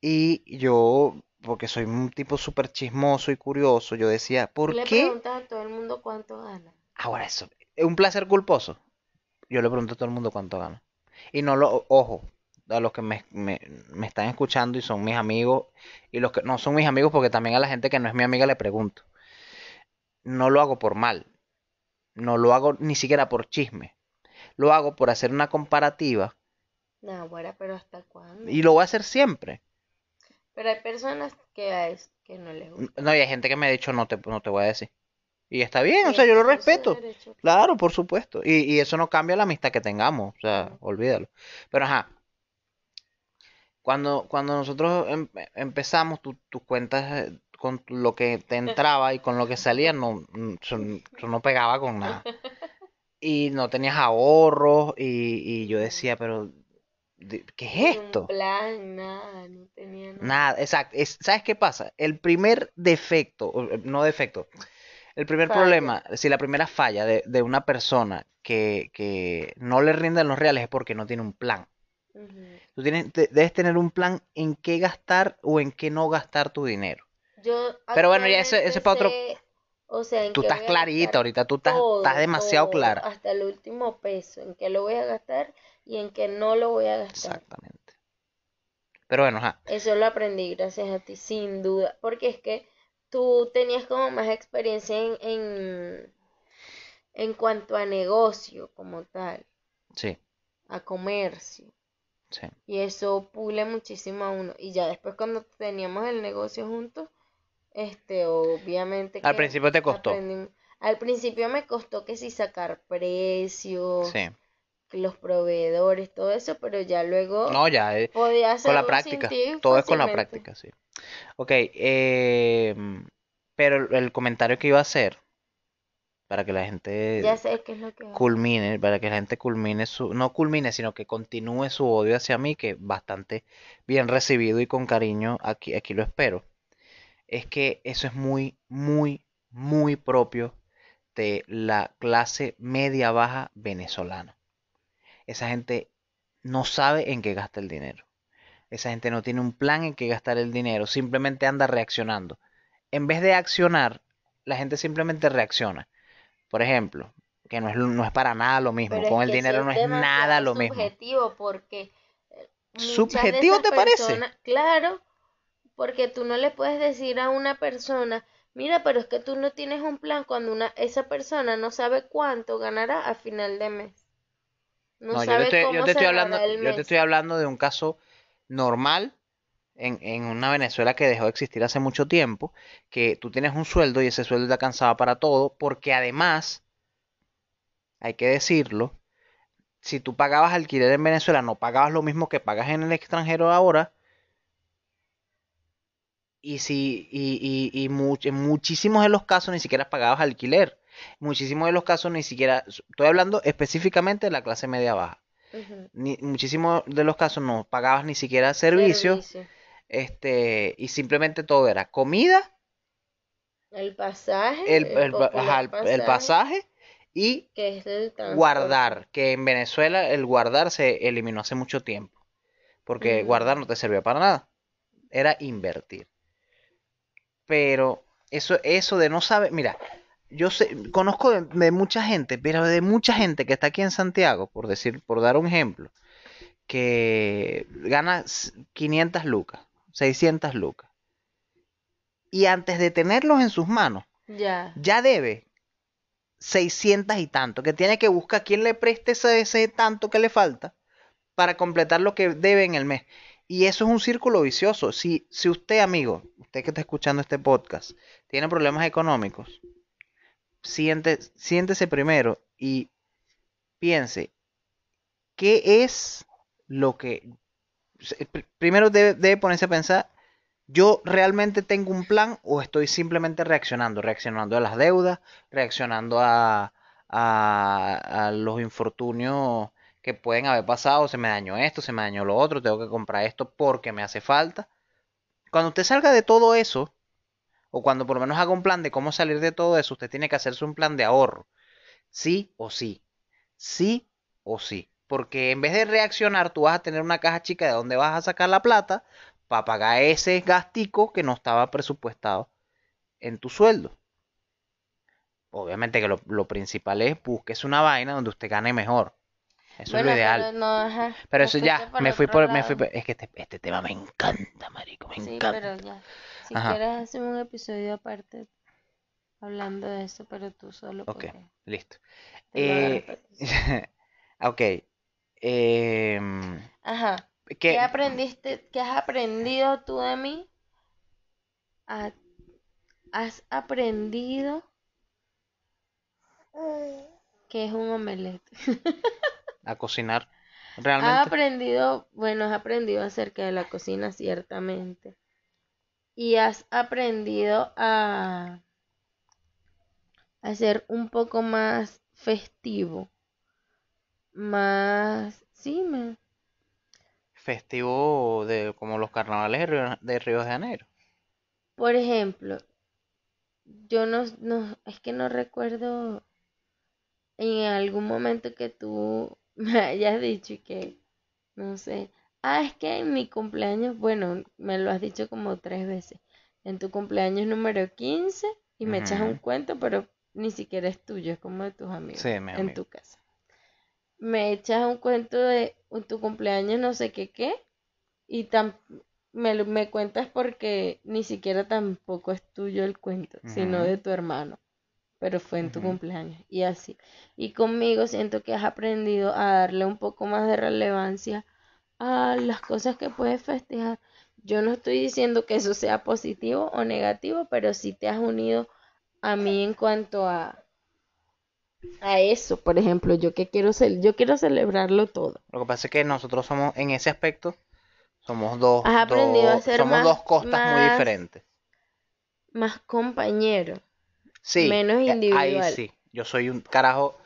Y yo, porque soy un tipo súper chismoso y curioso, yo decía, ¿por le qué? preguntas a todo el mundo cuánto gana. Ahora eso, es un placer culposo. Yo le pregunto a todo el mundo cuánto gana. Y no lo, ojo, a los que me, me, me están escuchando y son mis amigos, y los que no son mis amigos, porque también a la gente que no es mi amiga le pregunto. No lo hago por mal. No lo hago ni siquiera por chisme. Lo hago por hacer una comparativa No, bueno, pero ¿hasta cuándo? y lo voy a hacer siempre. Pero hay personas que, a es- que no les gusta. No, y hay gente que me ha dicho no te, no te voy a decir. Y está bien, o sea, yo lo respeto. Claro, por supuesto. Y, y eso no cambia la amistad que tengamos, o sea, olvídalo. Pero ajá, cuando, cuando nosotros em- empezamos, tu- tus cuentas eh, con tu- lo que te entraba y con lo que salía, no, no pegaba con nada. Y no tenías ahorros y, y yo decía, pero, ¿qué es un esto? plan, nada, no tenía nada. Nada, exacto. es- ¿sabes qué pasa? El primer defecto, eh, no defecto, el primer Falla. problema, si la primera falla de, de una persona que, que no le rinden los reales es porque no tiene un plan. Tú tienes, te- debes tener un plan en qué gastar o en qué no gastar tu dinero. Yo Pero bueno, ya ese- ese es para otro- o sea, en Tú qué estás clarita ahorita, tú estás, todo, estás demasiado todo, clara. hasta el último peso, en qué lo voy a gastar y en qué no lo voy a gastar. Exactamente. Pero bueno, ajá. Eso lo aprendí gracias a ti, sin duda, porque es que tú tenías como más experiencia en, en, en cuanto a negocio como tal, Sí, a comercio. Sí. Y eso pule muchísimo a uno. Y ya después cuando teníamos el negocio juntos, este, obviamente Al que principio te costó. Al principio me costó que si sacar precios, Sí. los proveedores, todo eso, pero ya luego No, ya, eh, podía con la práctica. ti Todo es con la práctica, sí. Ok, eh, pero el comentario que iba a hacer, para que la gente Ya sé qué es lo que hago. culmine, para que la gente culmine su, no culmine, sino que continúe su odio hacia mí, que bastante bien recibido y con cariño, aquí, aquí lo espero, es que eso es muy, muy, muy propio de la clase media baja venezolana. Esa gente no sabe en qué gasta el dinero. Esa gente no tiene un plan en qué gastar el dinero, simplemente anda reaccionando. En vez de accionar, la gente simplemente reacciona. Por ejemplo, que no es, no es para nada lo mismo, Pero con el dinero no es nada lo mismo. subjetivo porque eh, ¿Subjetivo te parece? claro, porque tú no le puedes decir a una persona, mira, pero es que tú no tienes un plan cuando una esa persona no sabe cuánto ganará a final de mes. No, No, yo te estoy, yo cómo te estoy hablando, el yo te mes. estoy hablando de un caso normal en, en una Venezuela que dejó de existir hace mucho tiempo, que tú tienes un sueldo y ese sueldo te alcanzaba para todo, porque además, hay que decirlo, si tú pagabas alquiler en Venezuela, no pagabas lo mismo que pagas en el extranjero ahora, y si, y, y, y much- en muchísimos de los casos ni siquiera pagabas alquiler. Muchísimos de los casos ni siquiera, estoy hablando específicamente de la clase media baja. Ni, muchísimos de los casos no pagabas ni siquiera servicios, Servicio. Este, y simplemente todo era comida, El pasaje, el, el ajá, pasaje y que es guardar, que en Venezuela el guardar se eliminó hace mucho tiempo, porque guardar no te servía para nada, era invertir. Pero eso, eso de no saber, mira, yo sé, conozco de, de mucha gente, pero de mucha gente que está aquí en Santiago, por decir, por dar un ejemplo, que gana s- 500 lucas, 600 lucas, y antes de tenerlos en sus manos, Ya. ya debe 600 y tanto, que tiene que buscar quién le preste ese, ese tanto que le falta para completar lo que debe en el mes. Y eso es un círculo vicioso. Si, si usted, amigo, usted que está escuchando este podcast, tiene problemas económicos, siente, siéntese primero y piense, ¿qué es lo que... Primero debe, ponerse a pensar, ¿yo realmente tengo un plan o estoy simplemente reaccionando? Reaccionando a las deudas, reaccionando a, a, a los infortunios que pueden haber pasado, se me dañó esto, se me dañó lo otro, tengo que comprar esto porque me hace falta. Cuando usted salga de todo eso, o cuando por lo menos haga un plan de cómo salir de todo eso, usted tiene que hacerse un plan de ahorro. Sí o sí. Sí o sí. Porque en vez de reaccionar, tú vas a tener una caja chica de donde vas a sacar la plata para pagar ese gastico que no estaba presupuestado en tu sueldo. Obviamente que lo, lo principal es busques una vaina donde usted gane mejor. Eso es lo ideal. pero no, eso ya, me fui por, me fui por- es que este, este tema me encanta, marico, me Sí, encanta. pero ya. Si Ajá. quieres hacer un episodio aparte hablando de eso, pero tú solo Ok, porque listo. Eh, ok. Em, Ajá. ¿Qué ¿qué? aprendiste, qué has aprendido tú de mí? ¿Has aprendido qué es un omelette? A cocinar. Has Realmente. aprendido, bueno, has aprendido acerca de la cocina, ciertamente. Y has aprendido a, a ser un poco más festivo. Más, sí, me, Festivo de como los carnavales de Río, de Río de Janeiro. por ejemplo, yo no, no, es que no recuerdo en algún momento que tú me hayas dicho y que, no sé, ah, es que en mi cumpleaños, bueno, me lo has dicho como tres veces, en tu cumpleaños número 15 y me echas un cuento, pero ni siquiera es tuyo, es como de tus amigos, Sí, en amigo. tu casa. Me echas un cuento de tu cumpleaños no sé qué qué y tan, me, me cuentas porque ni siquiera tampoco es tuyo el cuento, sino de tu hermano, pero fue en tu cumpleaños y así. Y conmigo siento que has aprendido a darle un poco más de relevancia a las cosas que puedes festejar. Yo no estoy diciendo que eso sea positivo o negativo, pero sí te has unido a mí en cuanto a a eso, por ejemplo, yo que quiero cel- yo quiero celebrarlo todo. Lo que pasa es que nosotros somos, en ese aspecto, somos dos, Has aprendido a dos, ser somos más dos costas muy más diferentes. más compañero, Sí, menos eh, ahí individual. sí. Yo soy un carajo,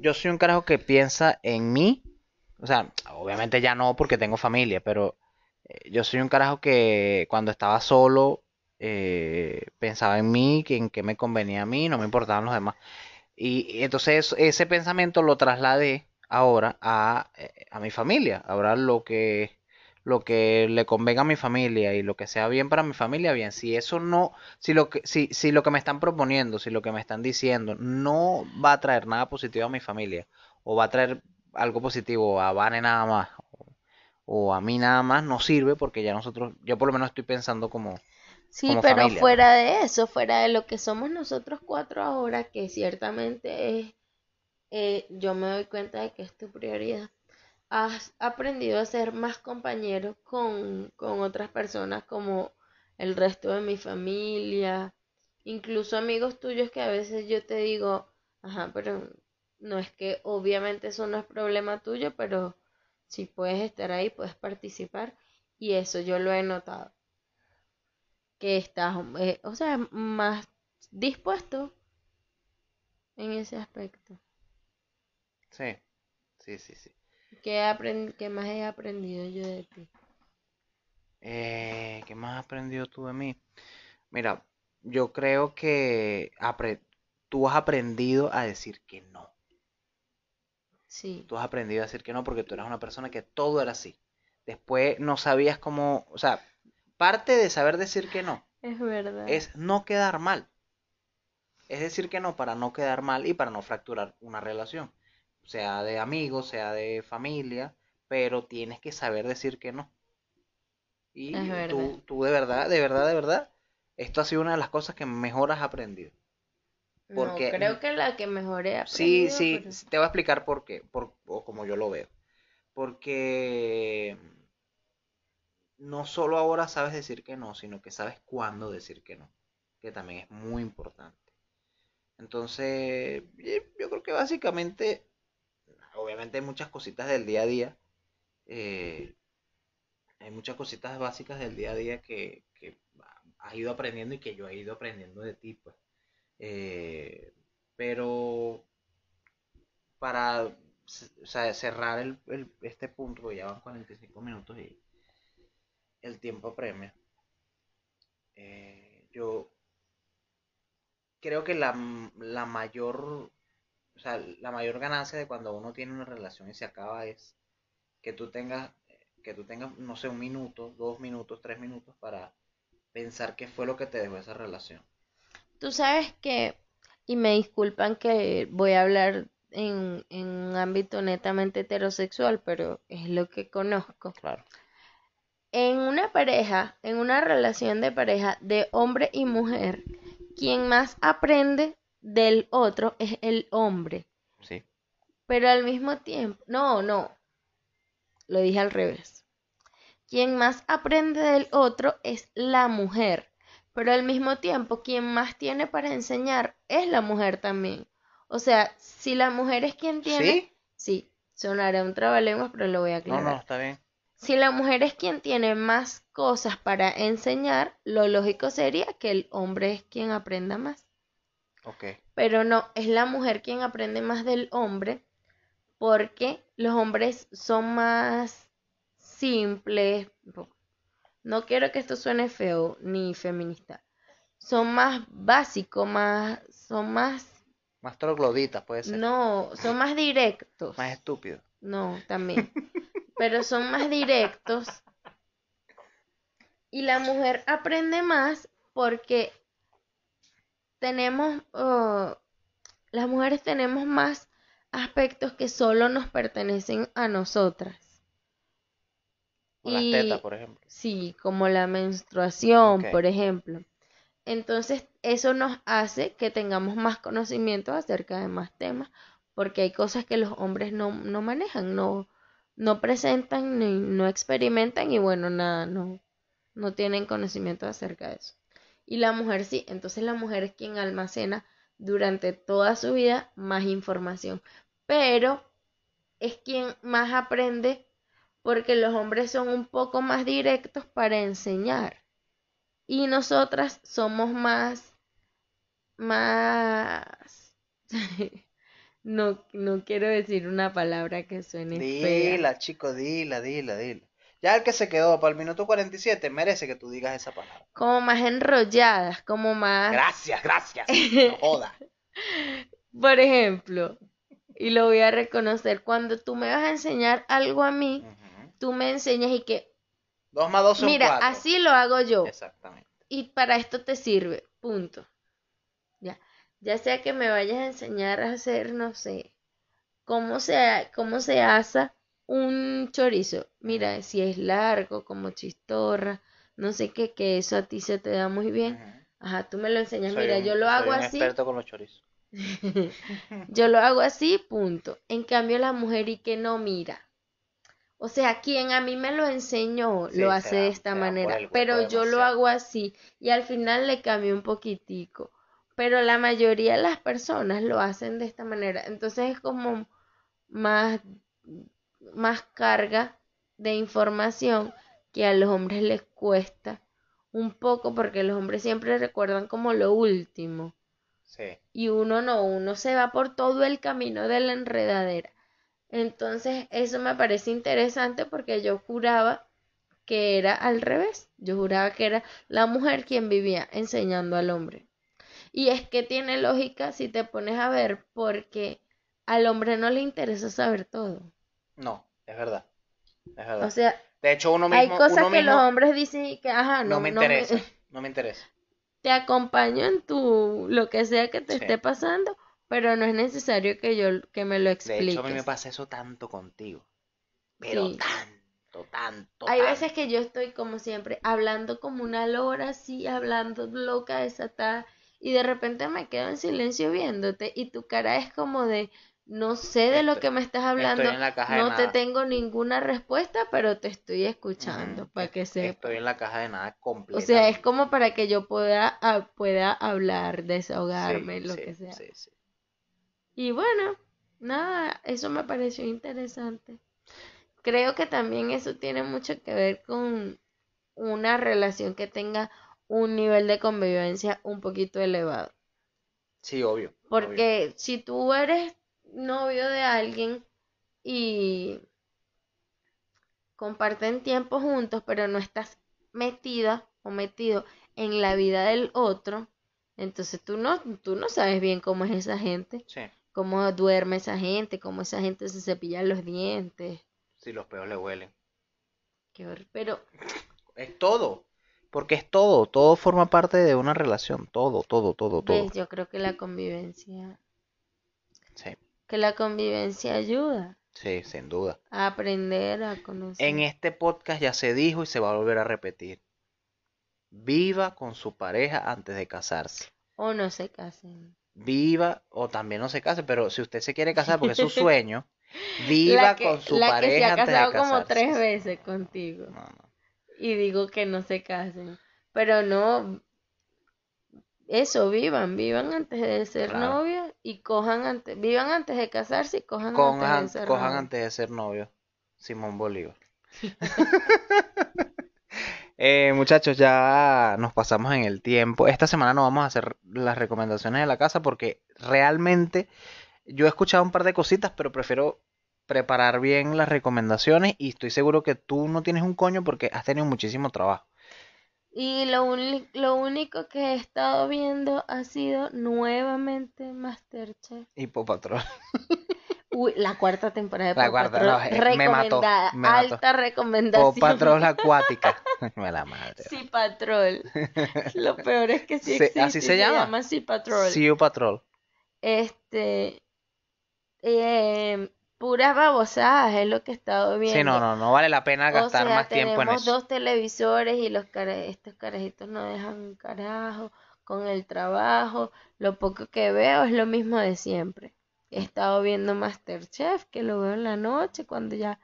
yo soy un carajo que piensa en mí. O sea, obviamente ya no porque tengo familia, pero eh, yo soy un carajo que cuando estaba solo eh, pensaba en mí, que en qué me convenía a mí, no me importaban los demás. Y, entonces ese pensamiento lo trasladé ahora a, eh, a mi familia. Ahora lo que, lo que le convenga a mi familia y lo que sea bien para mi familia, bien. Si eso no, si lo que, si, si lo que me están proponiendo, si lo que me están diciendo no va a traer nada positivo a mi familia, o va a traer algo positivo a Vane nada más, o a mí nada más, no sirve porque ya nosotros, yo por lo menos estoy pensando como, Sí, como pero familia, pues. fuera de eso, fuera de lo que somos nosotros cuatro ahora, que ciertamente es, eh, yo me doy cuenta de que es tu prioridad. Has aprendido a ser más compañero con, con otras personas como el resto de mi familia, incluso amigos tuyos que a veces yo te digo, ajá, pero no es que obviamente eso no es problema tuyo, pero si puedes estar ahí, puedes participar y eso yo lo he notado que estás, eh, o sea, más dispuesto en ese aspecto. sí, sí, sí, sí. ¿Qué, qué más he aprendido yo de ti? Eh, ¿qué más has aprendido tú de mí? Mira, yo creo que tú has aprendido a decir que no. Sí, Tú has aprendido a decir que no porque tú eras una persona que todo era así. Después no sabías cómo, o sea, parte de saber decir que no es verdad. es no quedar mal. Es decir que no para no quedar mal y para no fracturar una relación. Sea de amigos, sea de familia, pero tienes que saber decir que no. Y tú, tú de verdad, de verdad, de verdad, esto ha sido una de las cosas que mejor has aprendido. No, porque- creo que la que mejor he Sí, aprendido, sí, pero- te voy a explicar por qué, por, o como yo lo veo. Porque no solo ahora sabes decir que no, sino que sabes cuándo decir que no, que también es muy importante. Entonces, yo creo que básicamente, obviamente hay muchas cositas del día a día, eh, hay muchas cositas básicas del día a día que, que has ido aprendiendo y que yo he ido aprendiendo de ti, pues. Eh, pero para cerrar el, este punto, ya van 45 minutos y el tiempo apremia. Eh, yo creo que la, la mayor o sea, la mayor ganancia de cuando uno tiene una relación y se acaba es que tú tengas, que tú tengas, no sé, un minuto, dos minutos, tres minutos para pensar qué fue lo que te dejó esa relación. Tú sabes que, y me disculpan que voy a hablar en, en un ámbito netamente heterosexual, pero es lo que conozco. Claro. En una pareja, en una relación de pareja de hombre y mujer, quien más aprende del otro es el hombre. Sí. Pero al mismo tiempo, no, no, lo dije al revés. Quien más aprende del otro es la mujer, pero al mismo tiempo quien más tiene para enseñar es la mujer también. O sea, si la mujer es quien tiene... ¿Sí? Sí, sonará un trabalenguas, pero lo voy a aclarar. No, no, está bien. Si la mujer es quien tiene más cosas para enseñar, lo lógico sería que el hombre es quien aprenda más. Ok. Pero no, es la mujer quien aprende más del hombre porque los hombres son más simples. No quiero que esto suene feo ni feminista. Son más básicos, más, son más... Más trogloditas, puede ser. No, son más directos. Más estúpidos. No, también. pero son más directos. Y la mujer aprende más porque tenemos, oh, las mujeres tenemos más aspectos que solo nos pertenecen a nosotras. las tetas, por ejemplo. Sí, como la menstruación, por ejemplo. Entonces, eso nos hace que tengamos más conocimiento acerca de más temas, porque hay cosas que los hombres no, no manejan, no, no presentan ni no experimentan y bueno, nada, no, no tienen conocimiento acerca de eso. Y la mujer sí, entonces la mujer es quien almacena durante toda su vida más información, pero es quien más aprende porque los hombres son un poco más directos para enseñar y nosotras somos más más No, no quiero decir una palabra que suene Dila, chico, dila, dila, dila. Ya el que se quedó para el minuto 47 merece que tú digas esa palabra. Como más enrolladas, como más... Gracias, gracias. No joda. Por ejemplo, y lo voy a reconocer, cuando tú me vas a enseñar algo a mí, tú me enseñas y que... Dos más dos son Mira, así lo hago yo. Exactamente. Y para esto te sirve, punto. Ya sea que me vayas a enseñar a hacer, no sé, cómo se, cómo se asa un chorizo. Mira, si es largo, como chistorra, no sé qué, que eso a ti se te da muy bien. Ajá, tú me lo enseñas. Mira, yo lo hago así. experto con los chorizos. yo lo hago así, punto. En cambio, la mujer y que no mira. O sea, quien a mí me lo enseñó lo hace de esta manera, pero yo lo hago así y al final le cambio un poquitico pero la mayoría de las personas lo hacen de esta manera. Entonces es como más, más carga de información que a los hombres les cuesta un poco porque los hombres siempre recuerdan como lo último. Sí. Y uno no, uno se va por todo el camino de la enredadera. Entonces eso me parece interesante porque yo juraba que era al revés. Yo juraba que era la mujer quien vivía enseñando al hombre. Y es que tiene lógica si te pones a ver, porque al hombre no le interesa saber todo. No, es verdad. Es verdad. O sea, de hecho, uno mismo. Hay cosas que los hombres dicen que, ajá, no, no me interesa. No me, interesa. Te acompaño en tu, lo que sea que te esté pasando, pero no es necesario que yo, que me lo expliques. De hecho, a mí me pasa eso tanto contigo. Pero tanto, tanto. Hay veces que yo estoy, como siempre, hablando como una lora, así, hablando loca, desatada y de repente me quedo en silencio viéndote y tu cara es como de no sé de lo que me estás hablando, no te tengo ninguna respuesta, pero te estoy escuchando para que sepas. Estoy en la caja de nada O completa. sea, es como para que yo pueda, ah, pueda hablar, desahogarme, Sí, lo sí, que sea. sí. Y bueno, nada, eso me pareció interesante. Creo que también eso tiene mucho que ver con una relación que tenga un nivel de convivencia un poquito elevado. Sí, obvio. obvio. Porque si tú eres novio de alguien y comparten tiempo juntos, pero no estás metida o metido en la vida del otro, entonces tú no, tú no sabes bien cómo es esa gente, Sí, cómo duerme esa gente, cómo esa gente se cepilla los dientes. sí, los peos le huelen. Qué hor- Pero Es todo. Porque es todo. Todo forma parte de una relación. Todo, todo, todo, todo. ves, yo creo que la convivencia, Sí, que la convivencia ayuda sí, sin duda. a aprender a conocer. En este podcast ya se dijo y se va a volver a repetir. Viva con su pareja antes de casarse. O no se casen. Viva o también no se case, pero si usted se quiere casar porque es su sueño, viva la que, con su la que pareja se ha antes de casado como tres veces contigo. No, no. Y digo que no se casen. Pero no, eso, vivan, vivan antes de ser Claro. novios y cojan antes, vivan antes de casarse y cojan antes de Cojan, ser cojan novios. antes de ser novio. Simón Bolívar. Eh, muchachos, ya nos pasamos en el tiempo. Esta semana no vamos a hacer las recomendaciones de la casa porque realmente yo he escuchado un par de cositas, pero prefiero preparar bien las recomendaciones y estoy seguro que tú no tienes un coño porque has tenido muchísimo trabajo. Y lo, lo único que he estado viendo ha sido nuevamente Masterchef. Y Paw Patrol. Uy, la cuarta temporada de La Paw cuarta, Patrol, no, eh, me mató, recomendada, me mató. alta Paw recomendación. Patrol acuática. Me la madre. Sí, Patrol. Lo peor es que sí Se- existe. ¿así y se llama? Sí, Patrol. Patrol. Este, eh, puras babosadas es lo que he estado viendo. Sí, no, no, no vale la pena O gastar sea, más tiempo en tenemos eso. dos televisores y los estos carajitos no dejan un carajo con el trabajo. Lo poco que veo es lo mismo de siempre. He estado viendo Masterchef, que lo veo en la noche cuando ya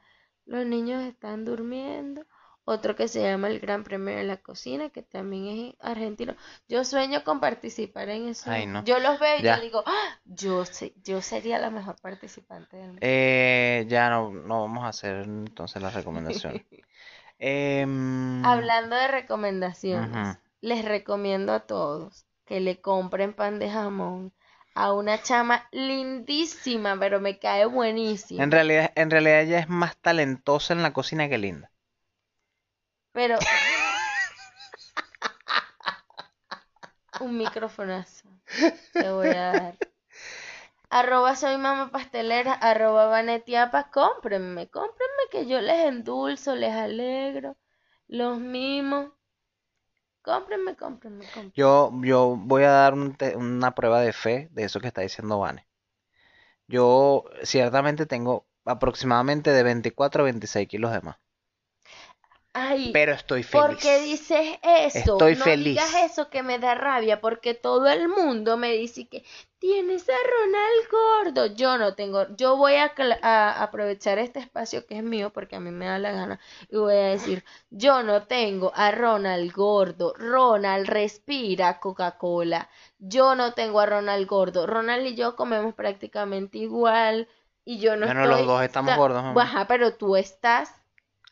los niños están durmiendo. Otro que se llama El Gran Premio de la Cocina, que también es argentino. Yo sueño con participar en eso. Ay, no. Yo los veo y Ya. yo digo, "Ah, yo sé, yo sería la mejor participante del mundo. Eh, ya no, no vamos a hacer entonces las recomendaciones. Em, Hablando de recomendaciones, les recomiendo a todos que le compren pan de jamón a una chama lindísima, pero me cae buenísima. en realidad, en realidad ella es más talentosa en la cocina que linda. Pero un microfonazo te voy a dar. Arroba soy mamá pastelera, arroba vanetiapa, cómprenme, cómprenme que yo les endulzo, les alegro, los mimo. Cómprenme, cómprenme, cómprenme. Yo, yo voy a dar un te- una prueba de fe de eso que está diciendo Vane. Yo ciertamente tengo aproximadamente de 24 a 26 kilos de más. Ay, Pero estoy feliz. ¿por qué dices eso? Estoy no feliz. digas eso que me da rabia, porque todo el mundo me dice que tienes a Ronald gordo. Yo no tengo, yo voy a, aprovechar este espacio que es mío, porque a mí me da la gana, y voy a decir, yo no tengo a Ronald gordo. Ronald respira Coca-Cola. Yo no tengo a Ronald gordo. Ronald y yo comemos prácticamente igual. Y yo no Bueno, los dos estamos ta- gordos, mamá. Ajá, pero tú estás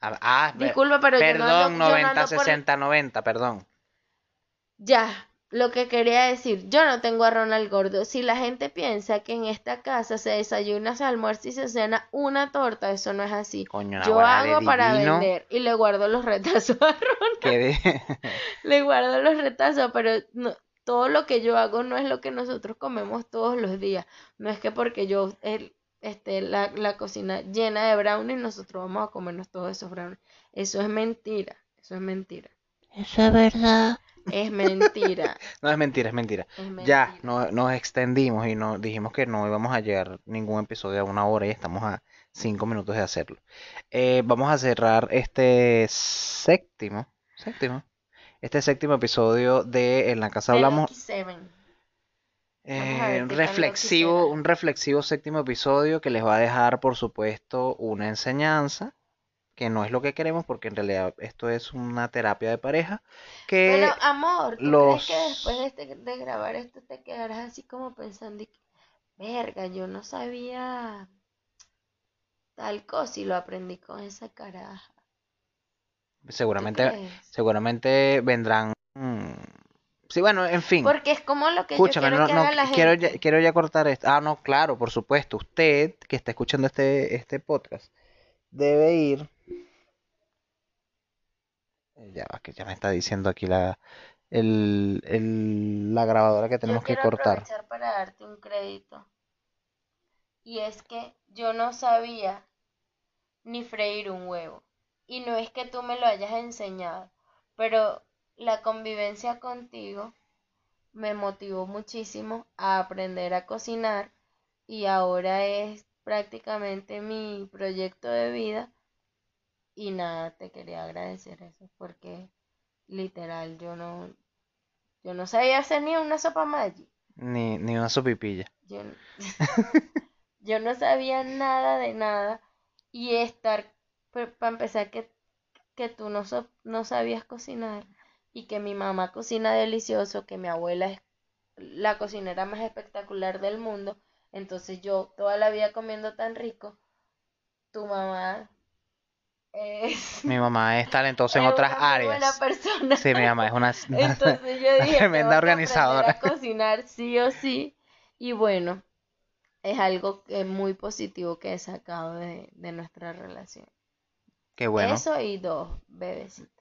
Ah, Disculpa, pero yo no perdón, yo no 90, ando por- 60, 90, perdón. Ya, lo que quería decir, yo no tengo a Ronald gordo. Si la gente piensa que en esta casa se desayuna, se almuerza y se cena una torta, eso no es así. Coño, Yo hago para divino vender y le guardo los retazos a Ronald. Le guardo los retazos, pero no- todo lo que yo hago no es lo que nosotros comemos todos los días. No es que porque yo el- este, la, la cocina llena de brownies, nosotros vamos a comernos todos esos brownies. Eso es mentira, eso es mentira. Eso es verdad. Es mentira. No, es mentira, es mentira. Es Ya, no- nos extendimos y no, dijimos que no íbamos a llegar ningún episodio a una hora y estamos a cinco minutos de hacerlo. Eh, vamos a cerrar este séptimo, séptimo, este séptimo episodio de En la Casa Hablamos. X7. Eh, reflexivo, un reflexivo séptimo episodio que les va a dejar, por supuesto, una enseñanza, que no es lo que queremos, porque en realidad esto es una terapia de pareja, Pero, que amor, ¿tú crees que después de, los... este- de grabar esto te quedarás así como pensando y que, verga, yo no sabía tal cosa y lo aprendí con esa caraja? ¿Tú Seguramente, seguramente vendrán... Sí, bueno, en fin. Porque es como lo que yo Escúchame, quiero no, que no, haga la quiero ya, gente. quiero ya cortar esto. Ah, no, claro, por supuesto. Usted que está escuchando este, este podcast debe ir. Ya va, que ya me está diciendo aquí la, el, el- la grabadora que Yo tenemos que cortar. aprovechar para darte un crédito. Y es que yo no sabía ni freír un huevo. Y no es que tú me lo hayas enseñado, pero la convivencia contigo me motivó muchísimo a aprender a cocinar y ahora es prácticamente mi proyecto de vida y nada, te quería agradecer eso porque literal yo no yo no sabía hacer ni una sopa Maggi. Ni, ni una sopipilla. Yo, yo no sabía nada de nada y estar para empezar que que tú no, so- no sabías cocinar y que mi mamá cocina delicioso, que mi abuela es la cocinera más espectacular del mundo, entonces yo toda la vida comiendo tan rico, tu mamá es, Mi mamá es talentosa en es otras una muy buena áreas. persona. Sí, mi mamá es una, Entonces yo una dije, tremenda organizadora. a cocinar sí o sí. Y bueno, es algo que muy positivo que he sacado de, de nuestra relación. Qué bueno, Eso y dos bebecitos.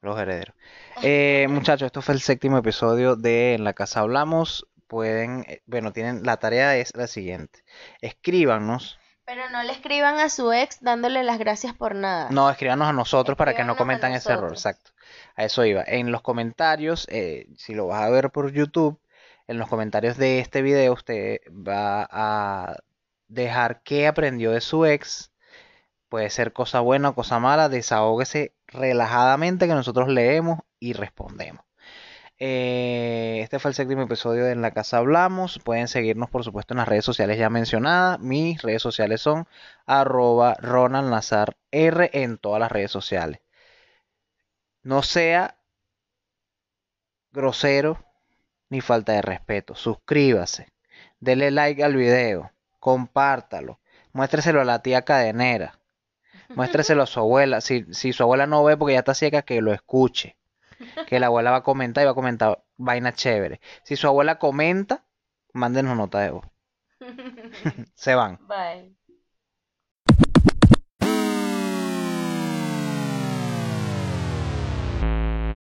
Los herederos. Eh, muchachos, esto fue el séptimo episodio de En la Casa Hablamos. Pueden, eh, bueno, tienen, la tarea es la siguiente. Escríbanos. Pero no le escriban a su ex dándole las gracias por nada. No, escríbanos a nosotros para que no cometan ese error, exacto. A eso iba. En los comentarios, eh, si lo vas a ver por YouTube, en los comentarios de este video usted va a dejar qué aprendió de su ex. Puede ser cosa buena o cosa mala. Desahógese relajadamente que nosotros leemos y respondemos. Eh, este fue el séptimo episodio de En la Casa Hablamos. Pueden seguirnos, por supuesto, en las redes sociales ya mencionadas. Mis redes sociales son arroba Ronald R en todas las redes sociales. No sea grosero ni falta de respeto. Suscríbase. Dele like al video. Compártalo. Muéstreselo a la tía cadenera. Muéstreselo a su abuela. Si, si su abuela no ve porque ya está ciega, que lo escuche. Que la abuela va a comentar y va a comentar vaina chévere. Si su abuela comenta, mándenos nota de voz. Se van. Bye.